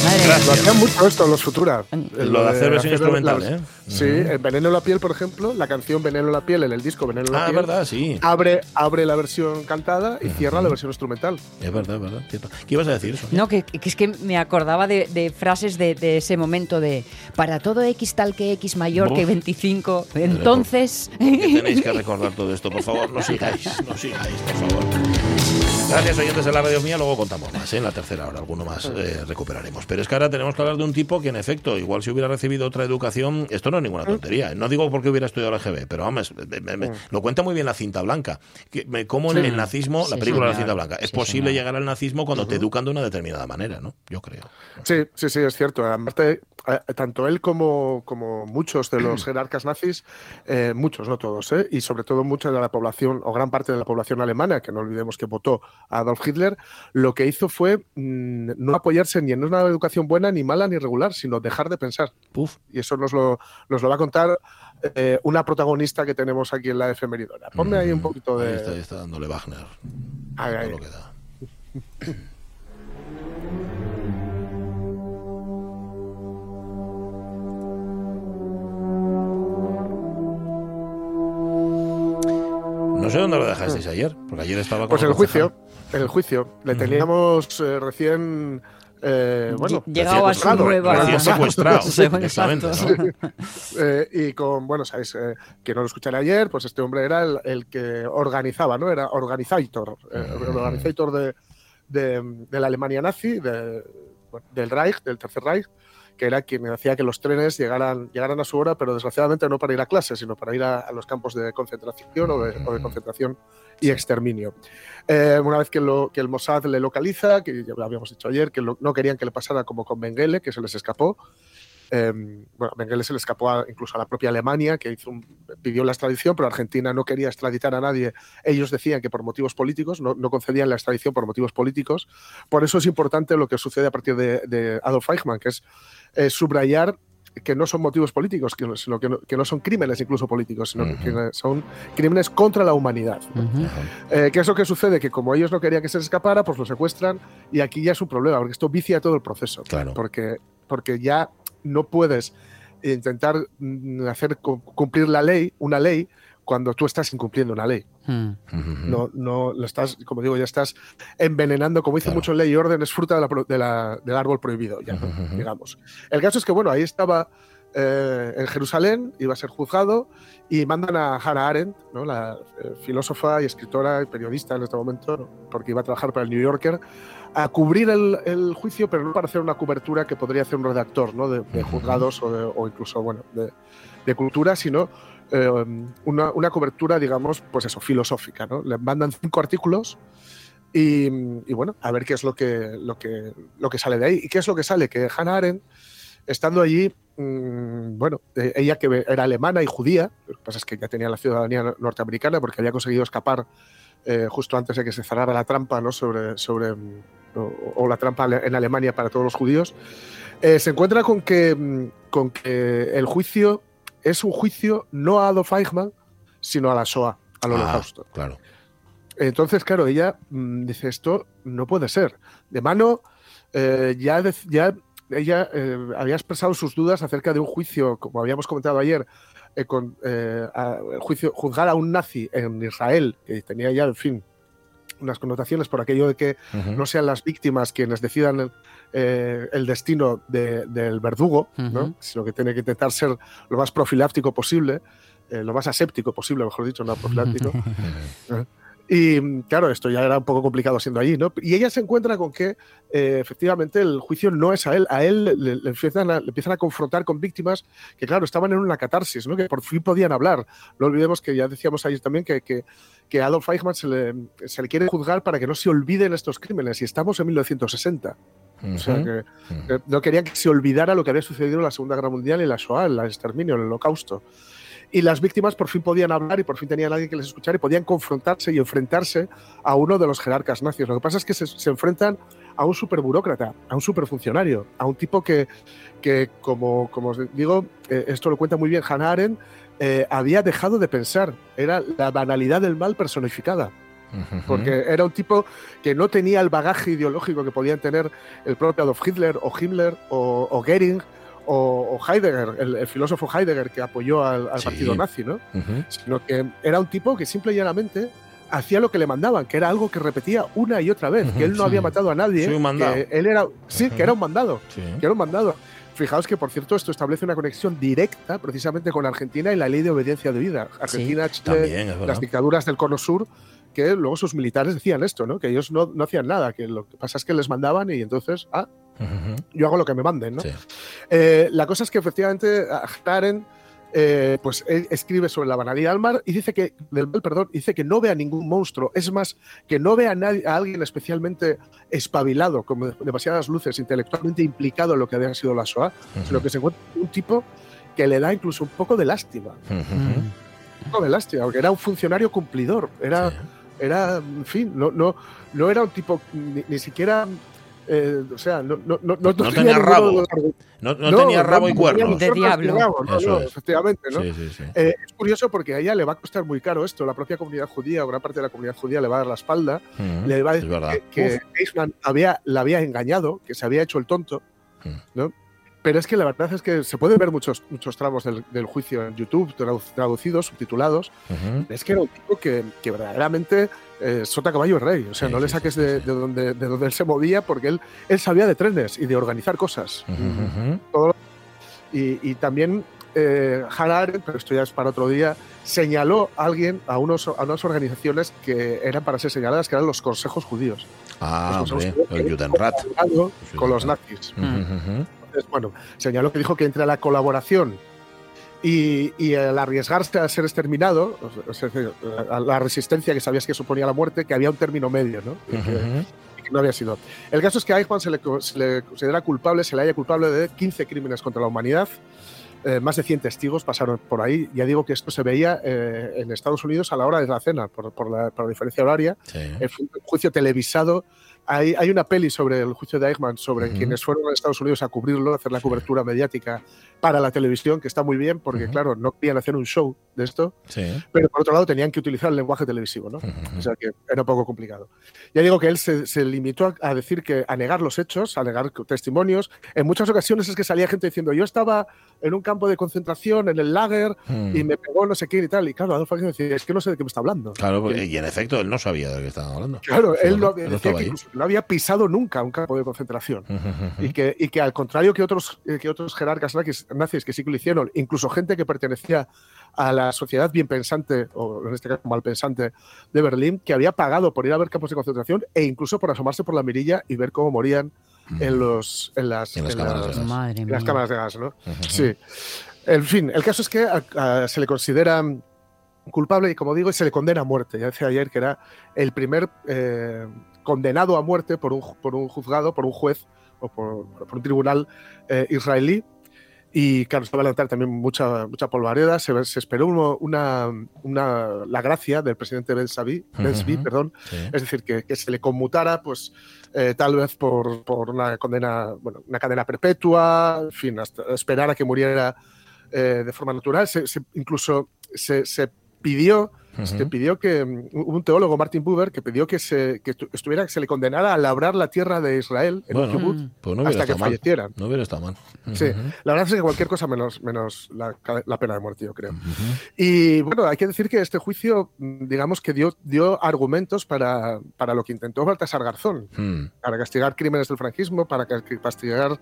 Lo hacían mucho esto los Futura. Lo, de hacer versión instrumental, ¿eh? Sí, en Veneno la piel, por ejemplo, la canción Veneno la piel en el disco Veneno la ah, piel. verdad, sí. Abre, abre la versión cantada y cierra la versión instrumental. Es verdad, es verdad. Cierto. ¿Qué ibas a decir eso? No, que, es que me acordaba de, frases de, ese momento de para todo X tal que X mayor que 25. Entonces. ¿Por qué tenéis que [laughs] recordar todo esto? Por favor, no sigáis, no sigáis, por favor. Gracias, oyentes de la radio mía. Luego contamos más, ¿eh? en la tercera hora, alguno más eh, recuperaremos. Pero es que ahora tenemos que hablar de un tipo que, en efecto, igual si hubiera recibido otra educación, esto no es ninguna tontería. ¿eh? No digo porque hubiera estudiado la GB, pero vamos, lo cuenta muy bien la cinta blanca. Cómo el nazismo, la película de la cinta blanca, es posible llegar al nazismo cuando te educan de una determinada manera, ¿no? Yo creo. Sí, sí, sí, es cierto. Aparte, tanto él como, como muchos de los [clears throat] jerarcas nazis, muchos, no todos, y sobre todo mucha de la población, o gran parte de la población alemana, que no olvidemos que votó Adolf Hitler, lo que hizo fue mm, no apoyarse ni en una educación buena, ni mala, ni regular, sino dejar de pensar. Y eso nos lo, nos lo va a contar eh, una protagonista que tenemos aquí en la efemeridora. Ponme ahí un mm, poquito de. Ahí está, dándole Wagner. Ahí, Lo que da. [laughs] No sé dónde lo dejasteis ayer, porque ayer estaba con Pues en el juicio, en el juicio. Le teníamos eh, recién eh, bueno, llegado a su nueva recién secuestrado, [laughs] eh, y con, bueno, sabéis, eh, que no lo escucharé ayer, pues este hombre era el, que organizaba, ¿no? Era organizator, el organizator de, de, la Alemania nazi, del Reich, del Tercer Reich, que era quien hacía que los trenes llegaran, llegaran a su hora, pero desgraciadamente no para ir a clase, sino para ir a, los campos de concentración o de, concentración y exterminio. Eh, una vez que, el Mossad le localiza, que ya lo habíamos dicho ayer, que no querían que le pasara como con Mengele, que se les escapó. Eh, bueno, Mengele se le escapó incluso a la propia Alemania, que hizo pidió la extradición, pero Argentina no quería extraditar a nadie. Ellos decían que por motivos políticos, no, concedían la extradición por motivos políticos. Por eso es importante lo que sucede a partir de, de Adolf Eichmann, que es eh, subrayar que no son motivos políticos, sino que no, que no, son crímenes incluso políticos, sino que son crímenes contra la humanidad. Eh, ¿Qué es lo que sucede? Que como ellos no querían que se escapara, pues lo secuestran y aquí ya es un problema, porque esto vicia todo el proceso. Claro. Porque, porque ya no puedes intentar mm, hacer cumplir la ley, una ley, cuando tú estás incumpliendo una ley. Hmm. No, no lo estás, como digo, ya estás envenenando, como dice mucho ley y orden, es fruta de la, del árbol prohibido, ya, digamos. El caso es que, bueno, ahí estaba eh, en Jerusalén, iba a ser juzgado y mandan a Hannah Arendt, ¿no? la eh, filósofa y escritora y periodista en este momento, porque iba a trabajar para el New Yorker, a cubrir el, juicio, pero no para hacer una cobertura que podría hacer un redactor ¿no? de, juzgados o, o, incluso bueno, de, de cultura, sino eh, una, una, cobertura, digamos, pues eso, filosófica. ¿no? Le mandan cinco artículos y, bueno, a ver qué es lo que, lo, que, lo que sale de ahí. ¿Y qué es lo que sale? Que Hannah Arendt, estando allí, mm, bueno, eh, ella que era alemana y judía, lo que pasa es que ya tenía la ciudadanía norteamericana porque había conseguido escapar eh, justo antes de que se cerrara la trampa ¿no? sobre, sobre, o, la trampa en Alemania para todos los judíos, se encuentra con que, mm, con que el juicio es un juicio no a Adolf Eichmann, sino a la SOA, al ah, holocausto. claro. entonces, claro, ella mm, dice, esto no puede ser. De mano, eh, ya, ya ella eh, había expresado sus dudas acerca de un juicio, como habíamos comentado ayer, eh, con el juicio, juzgar a un nazi en Israel, que tenía ya, en fin, unas connotaciones por aquello de que no sean las víctimas quienes decidan el destino del verdugo, sino que tiene que intentar ser lo más profiláctico posible, lo más aséptico posible, mejor dicho, no profiláctico. [laughs] Y claro, esto ya era un poco complicado siendo allí, ¿no? Y ella se encuentra con que eh, efectivamente el juicio no es a él, a él le, empiezan a, empiezan a, confrontar con víctimas que, claro, estaban en una catarsis, ¿no? Que por fin podían hablar. No olvidemos que ya decíamos ayer también que, que, Adolf Eichmann se le, se le, quiere juzgar para que no se olviden estos crímenes y estamos en 1960. O sea que no querían que se olvidara lo que había sucedido en la Segunda Guerra Mundial y la Shoah, el exterminio, el holocausto y las víctimas por fin podían hablar y por fin tenían alguien que les escuchara y podían confrontarse y enfrentarse a uno de los jerarcas nazis. Lo que pasa es que se, enfrentan a un superburócrata, a un superfuncionario, a un tipo que, que como, como os digo, eh, esto lo cuenta muy bien Hannah Arendt, eh, había dejado de pensar, era la banalidad del mal personificada. Porque era un tipo que no tenía el bagaje ideológico que podían tener el propio Adolf Hitler o Himmler o, o Goering o, Heidegger, el, filósofo Heidegger que apoyó al, partido nazi, ¿no? Sino que era un tipo que simple y llanamente hacía lo que le mandaban, que era algo que repetía una y otra vez, que él no había matado a nadie, que él era, sí, que era un mandado, que era un mandado. Fijaos que, por cierto, esto establece una conexión directa precisamente con Argentina y la ley de obediencia de vida. Argentina, Chile, las dictaduras del Cono Sur, que luego sus militares decían esto, ¿no? que ellos no, no, hacían nada, que lo que pasa es que les mandaban y entonces, ah, yo hago lo que me manden, ¿no? Eh, la cosa es que efectivamente Karen eh, pues escribe sobre la banalidad del mar y dice que del perdón, dice que no ve a ningún monstruo, es más que no ve a, nadie, a alguien especialmente espabilado, con demasiadas luces, intelectualmente implicado en lo que había sido la SOA, sino que se encuentra un tipo que le da incluso un poco de lástima. Un poco de lástima, porque era un funcionario cumplidor, era, era en fin, no, no, no era un tipo ni siquiera eh, o sea, no, no, no, no tenía rabo. No, tenía rabo y cuernos. De diablo. no, efectivamente. ¿no? Eh, es curioso porque a ella le va a costar muy caro esto. La propia comunidad judía, gran parte de la comunidad judía le va a dar la espalda. le va a decir que, que había, la había engañado, que se había hecho el tonto. ¿no? Pero es que la verdad es que se pueden ver muchos, muchos tramos del, juicio en YouTube, traducidos, subtitulados. Es que era un tipo que, que verdaderamente eh, sota caballo rey. O sea, no le saques de, donde, de donde él se movía porque él, él sabía de trenes y de organizar cosas. y, y, también eh, pero esto ya es para otro día, señaló a alguien, a, unos, a unas organizaciones que eran para ser señaladas, que eran los consejos judíos. Ah, el Judenrat. Con los nazis bueno, señaló que dijo que entre la colaboración y, el arriesgarse a ser exterminado, la resistencia que sabías que suponía la muerte, que había un término medio, ¿no? que, no había sido. El caso es que a Eichmann se le, considera culpable, se le haya culpable de 15 crímenes contra la humanidad. Eh, más de 100 testigos pasaron por ahí. Ya digo que esto se veía eh, en Estados Unidos a la hora de la cena, por, la, diferencia horaria. el juicio televisado hay, hay, una peli sobre el juicio de Eichmann, sobre quienes fueron a Estados Unidos a cubrirlo, a hacer la cobertura mediática para la televisión, que está muy bien, porque claro, no querían hacer un show de esto, pero por otro lado tenían que utilizar el lenguaje televisivo, ¿no? O sea que era un poco complicado. Ya digo que él se, se limitó a, decir que, a negar los hechos, a negar testimonios. En muchas ocasiones es que salía gente diciendo, yo estaba en un campo de concentración, en el lager, y me pegó no sé quién y tal. Y claro, Adolf decía, es que no sé de qué me está hablando. Claro, y en efecto, él no sabía de qué estaba hablando. Claro, él no, decía que no había pisado nunca un campo de concentración. y, que, y que al contrario que otros, eh, que otros jerarcas nazis, que sí que lo hicieron, incluso gente que pertenecía a la sociedad bien pensante, o en este caso mal pensante, de Berlín, que había pagado por ir a ver campos de concentración e incluso por asomarse por la mirilla y ver cómo morían en, los, en, las, en las, cámaras, de gas. las cámaras de gas. ¿no? Sí. En fin, el caso es que se le considera culpable y, como digo, se le condena a muerte. Ya decía ayer que era el primer eh, condenado a muerte por un, por un juzgado, por un juez o por, un tribunal eh, israelí. Y claro, se va a levantar también mucha, mucha polvareda. Se, esperó una, una, la gracia del presidente Ben uh perdón, es decir, que, que, se le conmutara, pues eh, tal vez por, por, una condena, bueno, una cadena perpetua, en fin, hasta esperar a que muriera eh, de forma natural. Se, incluso se, pidió pidió que mm, un teólogo, Martin Buber, que pidió que se que estuviera que se le condenara a labrar la tierra de Israel en bueno, pues no hasta que fallecieran. No hubiera estado mal. Sí, la verdad es que cualquier cosa menos, menos la, pena de muerte, yo creo. Y bueno, hay que decir que este juicio, mm, digamos que dio, dio argumentos para, para lo que intentó Baltasar Garzón, hmm. para castigar crímenes del franquismo, para castigar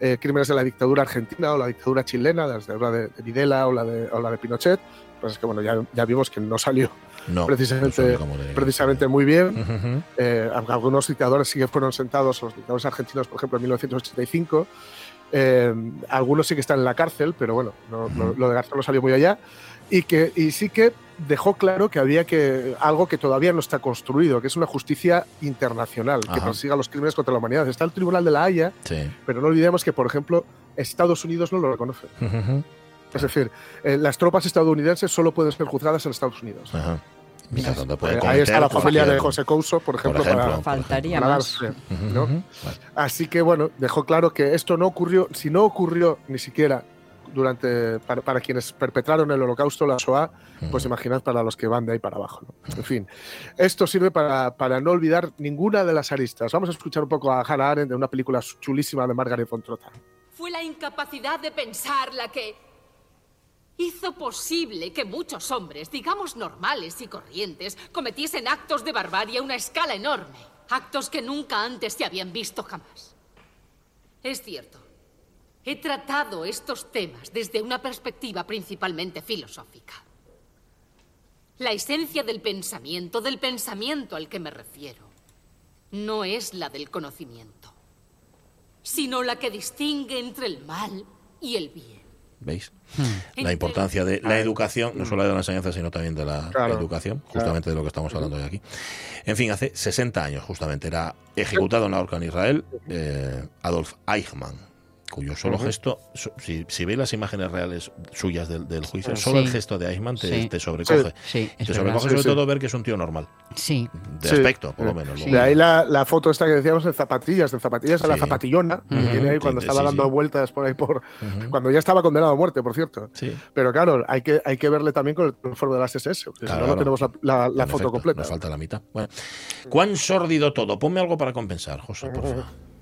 eh, crímenes de la dictadura argentina o la dictadura chilena, la de, de Videla o la de, o la de Pinochet. Pues es que bueno, ya, ya vimos que no salió precisamente, precisamente muy bien. Eh, algunos dictadores sí que fueron sentados, los dictadores argentinos, por ejemplo, en 1985. Eh, algunos sí que están en la cárcel, pero bueno, lo, de Garzón no salió muy allá. Y, que, y sí que dejó claro que había que algo que todavía no está construido, que es una justicia internacional que persiga los crímenes contra la humanidad. Está el Tribunal de la Haya, pero no olvidemos que, por ejemplo, Estados Unidos no lo reconoce. Es decir, eh, las tropas estadounidenses solo pueden ser juzgadas en Estados Unidos. Eh, ahí está la familia de José Couso, por ejemplo, para, faltaría más. Así que bueno, dejó claro que esto no ocurrió, si no ocurrió ni siquiera durante para, quienes perpetraron el holocausto, la SOA, pues imaginad para los que van de ahí para abajo. En fin, esto sirve para, para, no olvidar ninguna de las aristas. Vamos a escuchar un poco a Hannah Arendt de una película chulísima de Margaret von Trotta. Fue la incapacidad de pensar la que hizo posible que muchos hombres, digamos normales y corrientes, cometiesen actos de barbarie a una escala enorme. Actos que nunca antes se habían visto jamás. Es cierto. He tratado estos temas desde una perspectiva principalmente filosófica. La esencia del pensamiento, del pensamiento al que me refiero, no es la del conocimiento, sino la que distingue entre el mal y el bien. ¿Veis? Hmm. La importancia de la educación, no solo de la enseñanza, sino también de la educación, justamente de lo que estamos hablando hoy aquí. En fin, hace 60 años, justamente, era ejecutado en la horca en Israel eh, Adolf Eichmann, cuyo solo gesto, si, si veis las imágenes reales suyas del, juicio, solo el gesto de Eichmann te, sobrecoge. te sobrecoge sobre todo ver que es un tío normal. Sí. De aspecto, por lo menos. De ahí la, la, foto esta que decíamos de zapatillas, de zapatillas a la zapatillona, que tiene ahí cuando estaba dando vueltas por ahí por. Cuando ya estaba condenado a muerte, por cierto. Pero claro, hay que, hay que verle también con el uniforme de las SS, porque si no, no tenemos la, foto completa. Nos falta la mitad. Bueno. ¿Cuán sórdido todo? Ponme algo para compensar, José, por favor.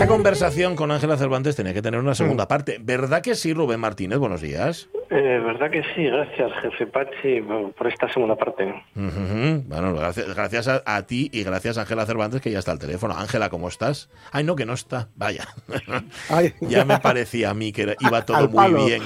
Esta conversación con Ángela Cervantes tenía que tener una segunda parte. ¿Verdad que sí, Rubén Martínez? Buenos días. Eh, verdad que sí, gracias, jefe Pachi, por esta segunda parte. Bueno, gracias, a, ti y gracias a Ángela Cervantes, que ya está al teléfono. Ángela, ¿cómo estás? Ay, no, que no está. Vaya. [laughs] [laughs] ya me parecía a mí que iba todo muy bien.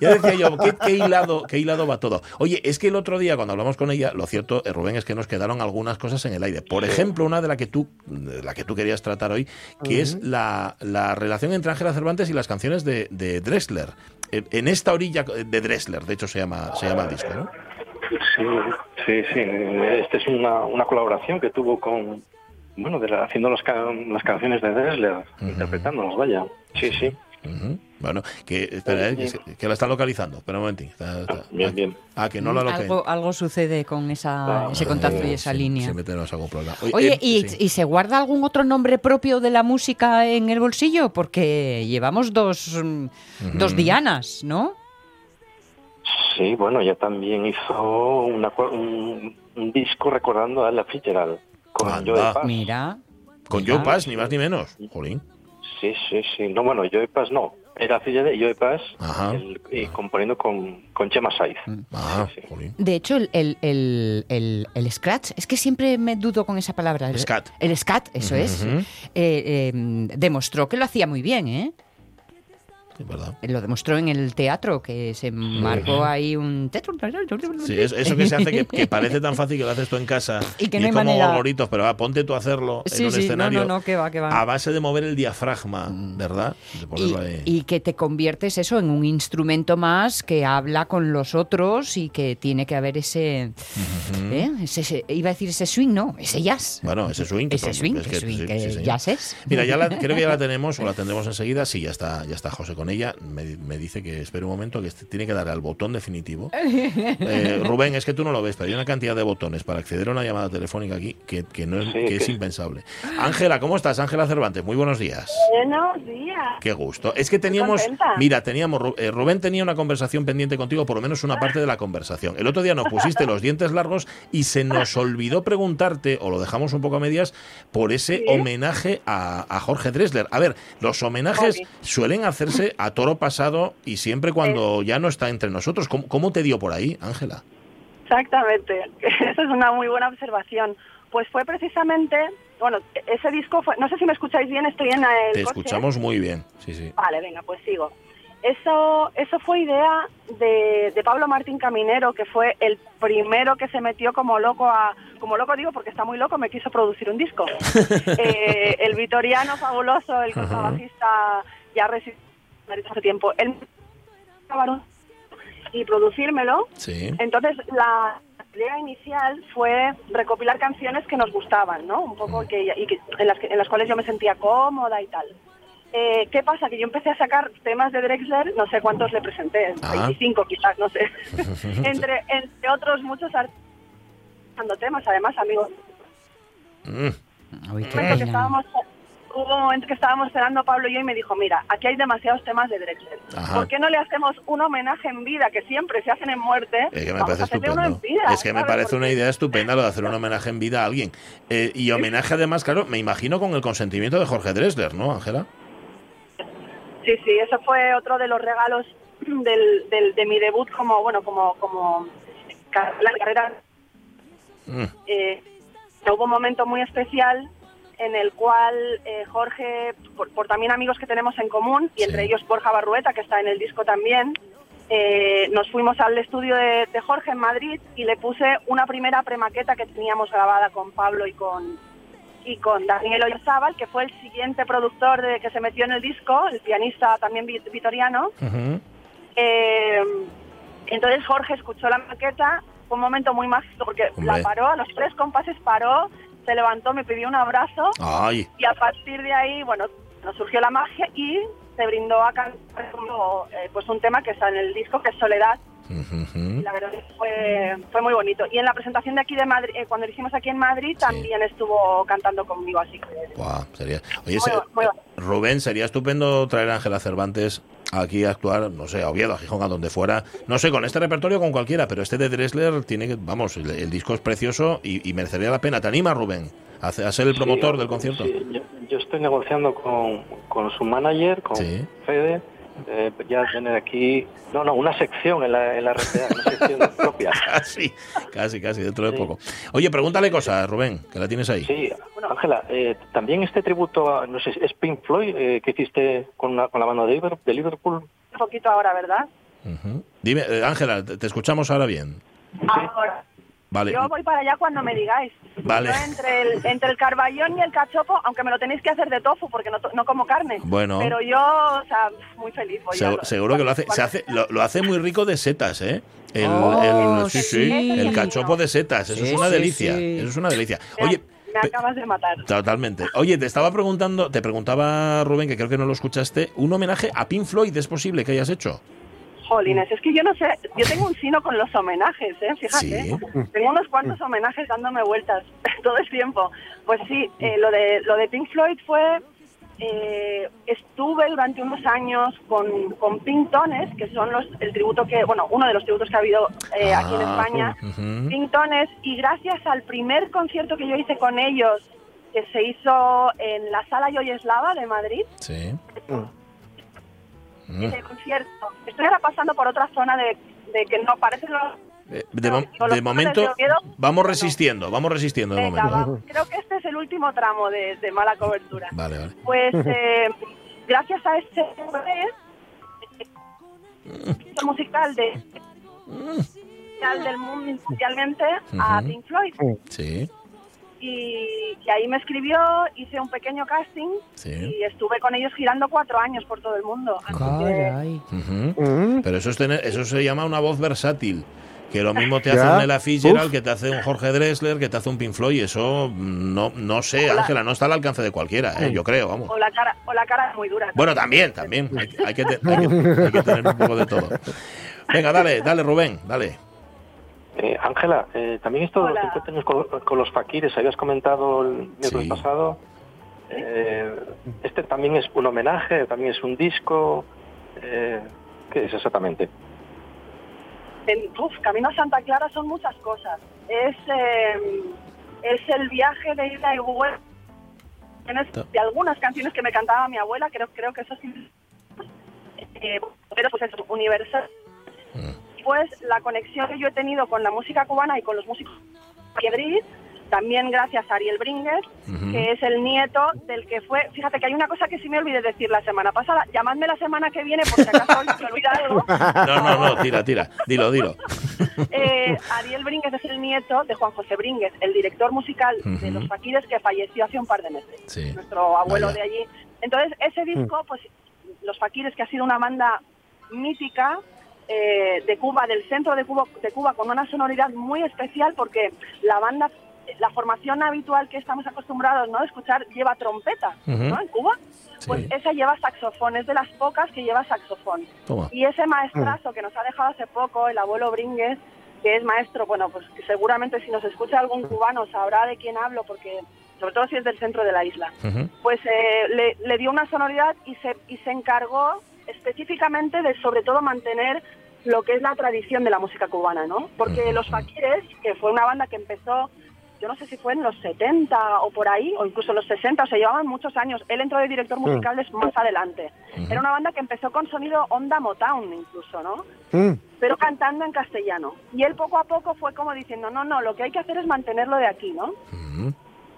Ya decía yo, ¿qué, hilado, ¿qué hilado va todo? Oye, es que el otro día, cuando hablamos con ella, lo cierto, eh, Rubén, es que nos quedaron algunas cosas en el aire. Por ejemplo, una de la que tú, la que tú querías tratar hoy, que es la, relación entre Ángela Cervantes y las canciones de, de Dressler en esta orilla de Dressler, de hecho se llama, se llama el disco, ¿no? Sí, sí, sí. Esta es una, una colaboración que tuvo con, bueno, de haciendo las, las canciones de Dressler, interpretándolas, vaya. Sí, sí. Bueno, que, espera, eh, que, la está localizando. Espera un momentín. bien, bien. Ah, que no la algo, algo sucede con esa, ese contacto y esa línea. Siempre tenemos algún problema. Oye, eh, ¿y, se guarda algún otro nombre propio de la música en el bolsillo? Porque llevamos dos, dos Dianas, ¿no? Sí, bueno, ella también hizo un, disco recordando a la Fitzgerald con Joe Pass. Mira. Con Joe Pass, ni más ni menos. Jolín. Sí, sí, sí. No, bueno, Joe Pass no. Era filla de Joe Pass y componiendo con, con Chema Saiz. Mm. De hecho, el, el, el, el, scratch, es que siempre me dudo con esa palabra. El scat. El scat, eso es. Eh, eh, demostró que lo hacía muy bien, ¿eh? Lo demostró en el teatro, que se marcó ahí un... Sí, eso que se hace que, [laughs] parece tan fácil que lo haces tú en casa y que no hay como manera... pero va, ponte tú a hacerlo en un escenario no, que va, que va. a base de mover el diafragma, mm. ¿verdad? Y, que te conviertes eso en un instrumento más que habla con los otros y que tiene que haber ese... ¿eh? ese, iba a decir ese swing, no, ese jazz. Bueno, ese swing. Ese swing, que, swing, que jazz es. Mira, ya la, [laughs] creo que ya la tenemos o la tendremos enseguida. Sí, ya está, ya está José con ella me, dice que espere un momento que este tiene que darle al botón definitivo. [laughs] Eh, Rubén, es que tú no lo ves, pero hay una cantidad de botones para acceder a una llamada telefónica aquí que, no es, que es impensable. Ángela, ¿cómo estás? Ángela Cervantes, muy buenos días. Buenos días. Qué gusto. Es que teníamos, mira, teníamos, eh, Rubén tenía una conversación pendiente contigo, por lo menos una parte de la conversación. El otro día nos pusiste los dientes largos y se nos olvidó preguntarte, o lo dejamos un poco a medias, por ese homenaje a, Jorge Dresler. A ver, los homenajes suelen hacerse a toro pasado y siempre cuando ya no está entre nosotros. ¿Cómo, te dio por ahí, Ángela? Exactamente, [laughs] esa es una muy buena observación. Pues fue precisamente, bueno, ese disco fue, no sé si me escucháis bien, estoy en el Te escuchamos muy bien, sí, sí. Vale, venga, pues sigo. Eso, eso fue idea de, Pablo Martín Caminero, que fue el primero que se metió como loco a, como loco digo porque está muy loco, me quiso producir un disco. [laughs] Eh, el vitoriano fabuloso, el contrabajista ya hace tiempo, él y producírmelo. Entonces la idea inicial fue recopilar canciones que nos gustaban, ¿no? Un poco que, y en, las, en las cuales yo me sentía cómoda y tal. Eh, ¿Qué pasa? Que yo empecé a sacar temas de Drexler, no sé cuántos le presenté, 25 ah. quizás, no sé. [laughs] entre, entre otros muchos artistas temas, además, amigos. Mm. que estábamos, hubo un momento que estábamos cenando Pablo y yo y me dijo, mira, aquí hay demasiados temas de Drexler. ¿Por qué no le hacemos un homenaje en vida, que siempre se hacen en muerte? Es que me parece estupendo. es que me parece una idea estupenda lo de hacer un homenaje en vida a alguien. Eh, y homenaje además, claro, me imagino con el consentimiento de Jorge Drexler, ¿no, Ángela? Sí, sí, eso fue otro de los regalos del, del, de mi debut como, bueno, como, como la carrera. Mm. Eh, hubo un momento muy especial en el cual eh, Jorge, por, también amigos que tenemos en común, y entre ellos Borja Barrueta, que está en el disco también, eh, nos fuimos al estudio de, de, Jorge en Madrid y le puse una primera premaqueta que teníamos grabada con Pablo y con, y con Daniel Oyarzábal, que fue el siguiente productor de que se metió en el disco, el pianista también vitoriano. Eh, entonces Jorge escuchó la maqueta, fue un momento muy mágico porque la paró, a los tres compases paró, se levantó, me pidió un abrazo. Y a partir de ahí, bueno, nos surgió la magia y se brindó a cantar eh, pues un tema que está en el disco, que es Soledad, la verdad es que fue, fue muy bonito. Y en la presentación de aquí de Madrid, eh, cuando lo hicimos aquí en Madrid, también estuvo cantando conmigo, así que... sería... Oye, Rubén, sería estupendo traer a Ángela Cervantes aquí a actuar, no sé, a Oviedo, a Gijón, a donde fuera, no sé, con este repertorio con cualquiera, pero este de Dressler tiene que, vamos, el, disco es precioso y, merecería la pena. ¿Te anima, Rubén, a, ser el promotor del concierto? yo, estoy negociando con, con su manager, con Fede, eh, ya tener aquí, no, no, una sección en la, en la una sección [laughs] propia. Casi, casi, casi, dentro de poco. Oye, pregúntale cosas, Rubén, que la tienes ahí. Sí, bueno, Ángela, eh, también este tributo, a, no sé, es Pink Floyd eh, que hiciste con, con la banda de Liverpool. Un poquito ahora, ¿verdad? Dime, Ángela, te escuchamos ahora bien. Ahora. Yo voy para allá cuando me digáis. Vale. entre el, entre el carballón y el cachopo, aunque me lo tenéis que hacer de tofu porque no, no como carne. Bueno. Pero yo, o sea, muy feliz. seguro, que lo hace, se hace lo, hace muy rico de setas, ¿eh? El, oh, sí, sí, el cachopo de setas, eso es una delicia, eso es una delicia. Oye, me acabas de matar. Totalmente. Oye, te estaba preguntando, te preguntaba Rubén, que creo que no lo escuchaste, un homenaje a Pink Floyd, ¿es posible que hayas hecho? Jolines, es que yo no sé, yo tengo un sino con los homenajes, ¿eh? fíjate. Tengo unos cuantos homenajes dándome vueltas [laughs] todo el tiempo. Pues sí, eh, lo, de, lo de Pink Floyd fue, eh, estuve durante unos años con, con Pink Tones, que son los, el tributo que, bueno, uno de los tributos que ha habido eh, aquí en ah, España, Pink Tones, y gracias al primer concierto que yo hice con ellos, que se hizo en la Sala Yoyeslava de Madrid, sí. Mm. concierto. Estoy ahora pasando por otra zona de, que no parece eh, de, momento vamos resistiendo, vamos resistiendo de momento. Creo que este es el último tramo de, mala cobertura. [laughs] Vale, vale. Pues eh, gracias a este mm. musical de mm. del mundo mundialmente a Pink Floyd. Sí y, ahí me escribió, hice un pequeño casting y estuve con ellos girando cuatro años por todo el mundo. Pero eso, es tener, eso se llama una voz versátil. que lo mismo te [laughs] hace un Ella Fitzgerald, que te hace un Jorge Dressler, que te hace un Pink Floyd, eso no, no sé, Ángela, no está al alcance de cualquiera, ¿eh? yo creo, vamos. O la cara, o la cara es muy dura. Bueno, también, también, hay, que, tener un poco de todo. Venga, dale, dale Rubén, dale. Eh, Ángela, eh, también esto con, con, los faquires, habías comentado el miércoles pasado. Eh, este también es un homenaje, también es un disco. ¿Qué es exactamente? En, Camino a Santa Clara son muchas cosas. Es, es el viaje de ida y vuelta de algunas canciones que me cantaba mi abuela, creo, creo que eso sí. pero pues es universal. Mm después la conexión que yo he tenido con la música cubana y con los músicos de también gracias a Ariel Bringues, que es el nieto del que fue. Fíjate que hay una cosa que sí me olvidé decir la semana pasada. Llamadme la semana que viene por si acaso me olvidé algo. [laughs] No, no, no, tira, tira. Dilo, dilo. [laughs] Eh, Ariel Bringues es el nieto de Juan José Bringues, el director musical de Los Faquires que falleció hace un par de meses. Nuestro abuelo de allí. Entonces, ese disco, pues, Los Faquires, que ha sido una banda mítica, eh, de Cuba, del centro de Cuba, de Cuba, con una sonoridad muy especial porque la banda, la formación habitual que estamos acostumbrados ¿no? a escuchar lleva trompeta ¿no? en Cuba. Pues esa lleva saxofón, es de las pocas que lleva saxofón. Y ese maestrazo que nos ha dejado hace poco, el abuelo Bringues, que es maestro, bueno, pues seguramente si nos escucha algún cubano sabrá de quién hablo, porque sobre todo si es del centro de la isla, pues eh, le, le, dio una sonoridad y se, y se encargó específicamente de sobre todo mantener lo que es la tradición de la música cubana, ¿no? Porque Los Faquires, que fue una banda que empezó, yo no sé si fue en los 70 o por ahí, o incluso en los 60, o sea, llevaban muchos años. Él entró de director musical más adelante. Era una banda que empezó con sonido onda Motown incluso, ¿no? Pero cantando en castellano. Y él poco a poco fue como diciendo, no, no, lo que hay que hacer es mantenerlo de aquí, ¿no?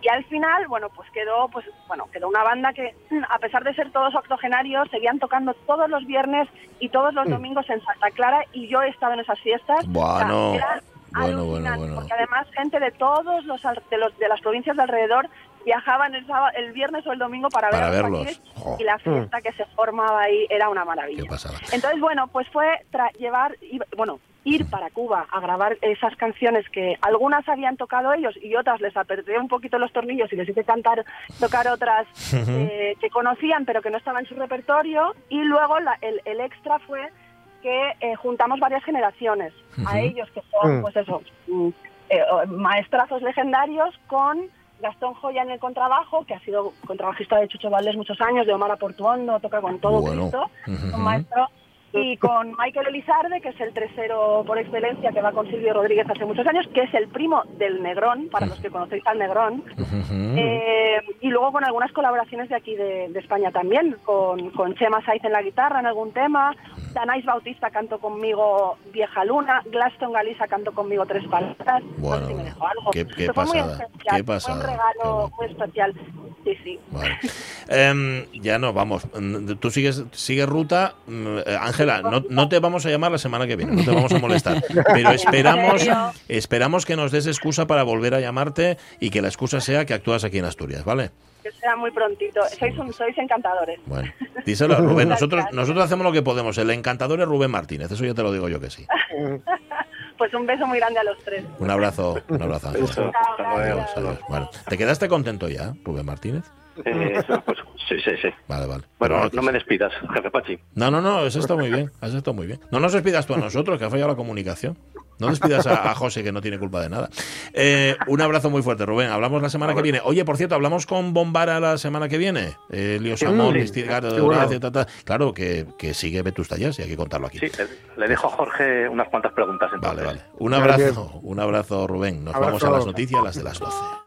Y al final, bueno, pues quedó, pues, bueno, quedó una banda que, [clears throat] a pesar de ser todos octogenarios, seguían tocando todos los viernes y todos los mm. domingos en Santa Clara y yo he estado en esas fiestas. Bueno. bueno, bueno, bueno, Porque además gente de todos los de, los, de las provincias de alrededor viajaban el, el viernes o el domingo para, para verlos. y la fiesta que se formaba ahí era una maravilla. Entonces, bueno, pues fue llevar, bueno, ir para Cuba a grabar esas canciones que algunas habían tocado ellos y otras les apreté un poquito los tornillos y les hice cantar, tocar otras eh, que conocían pero que no estaban en su repertorio y luego el, extra fue que eh, juntamos varias generaciones a ellos que son mm. pues eso mm, eh, maestrazos legendarios con Gastón Joya en el contrabajo, que ha sido contrabajista de Chucho Valdés muchos años, de Omar Aportuondo, toca con todo Cristo, un maestro y con Michael Elizarde, que es el tercero por excelencia que va con Silvio Rodríguez hace muchos años, que es el primo del Negrón, para los que conocéis al Negrón, eh, y luego con algunas colaboraciones de aquí de, España también, con, con Chema Saiz en la guitarra en algún tema, Danais Bautista canto conmigo Vieja Luna, Glaston Galisa canto conmigo Tres Palabras, bueno, Qué, pasada, qué pasada. un regalo muy especial. Sí, sí. Em, ya no, vamos. Tú sigues, sigues ruta. Mm, Ángela, no, no, te vamos a llamar la semana que viene, no te vamos a molestar. Pero esperamos, [laughs] esperamos que nos des excusa para volver a llamarte y que la excusa sea que actúas aquí en Asturias, ¿vale? Que sea muy prontito. Sois, sois encantadores. Bueno, díselo, Rubén. Nosotros, nosotros hacemos lo que podemos. El encantador es Rubén Martínez, eso ya te lo digo yo que sí. [laughs] Pues un beso muy grande a los tres. Un abrazo, un abrazo. Bueno, ¿te quedaste contento ya, Rubén Martínez? Eh, [laughs] pues, sí, sí, sí. Vale, vale. Bueno, no, me despidas, jefe Pachi. No, no, no, eso está muy bien, eso está muy bien. No nos despidas tú a nosotros, que ha fallado la comunicación. No despidas a, José, que no tiene culpa de nada. Eh, un abrazo muy fuerte, Rubén. Hablamos la semana que viene. Oye, por cierto, hablamos con Bombara la semana que viene. Eh, Lío Samón, Claro, que, que sigue Vetusta ya, si hay que contarlo aquí. Sí, le dejo a Jorge unas cuantas preguntas. Vale, vale. Un abrazo, un abrazo, Rubén. Nos vamos a las noticias, las de las 12.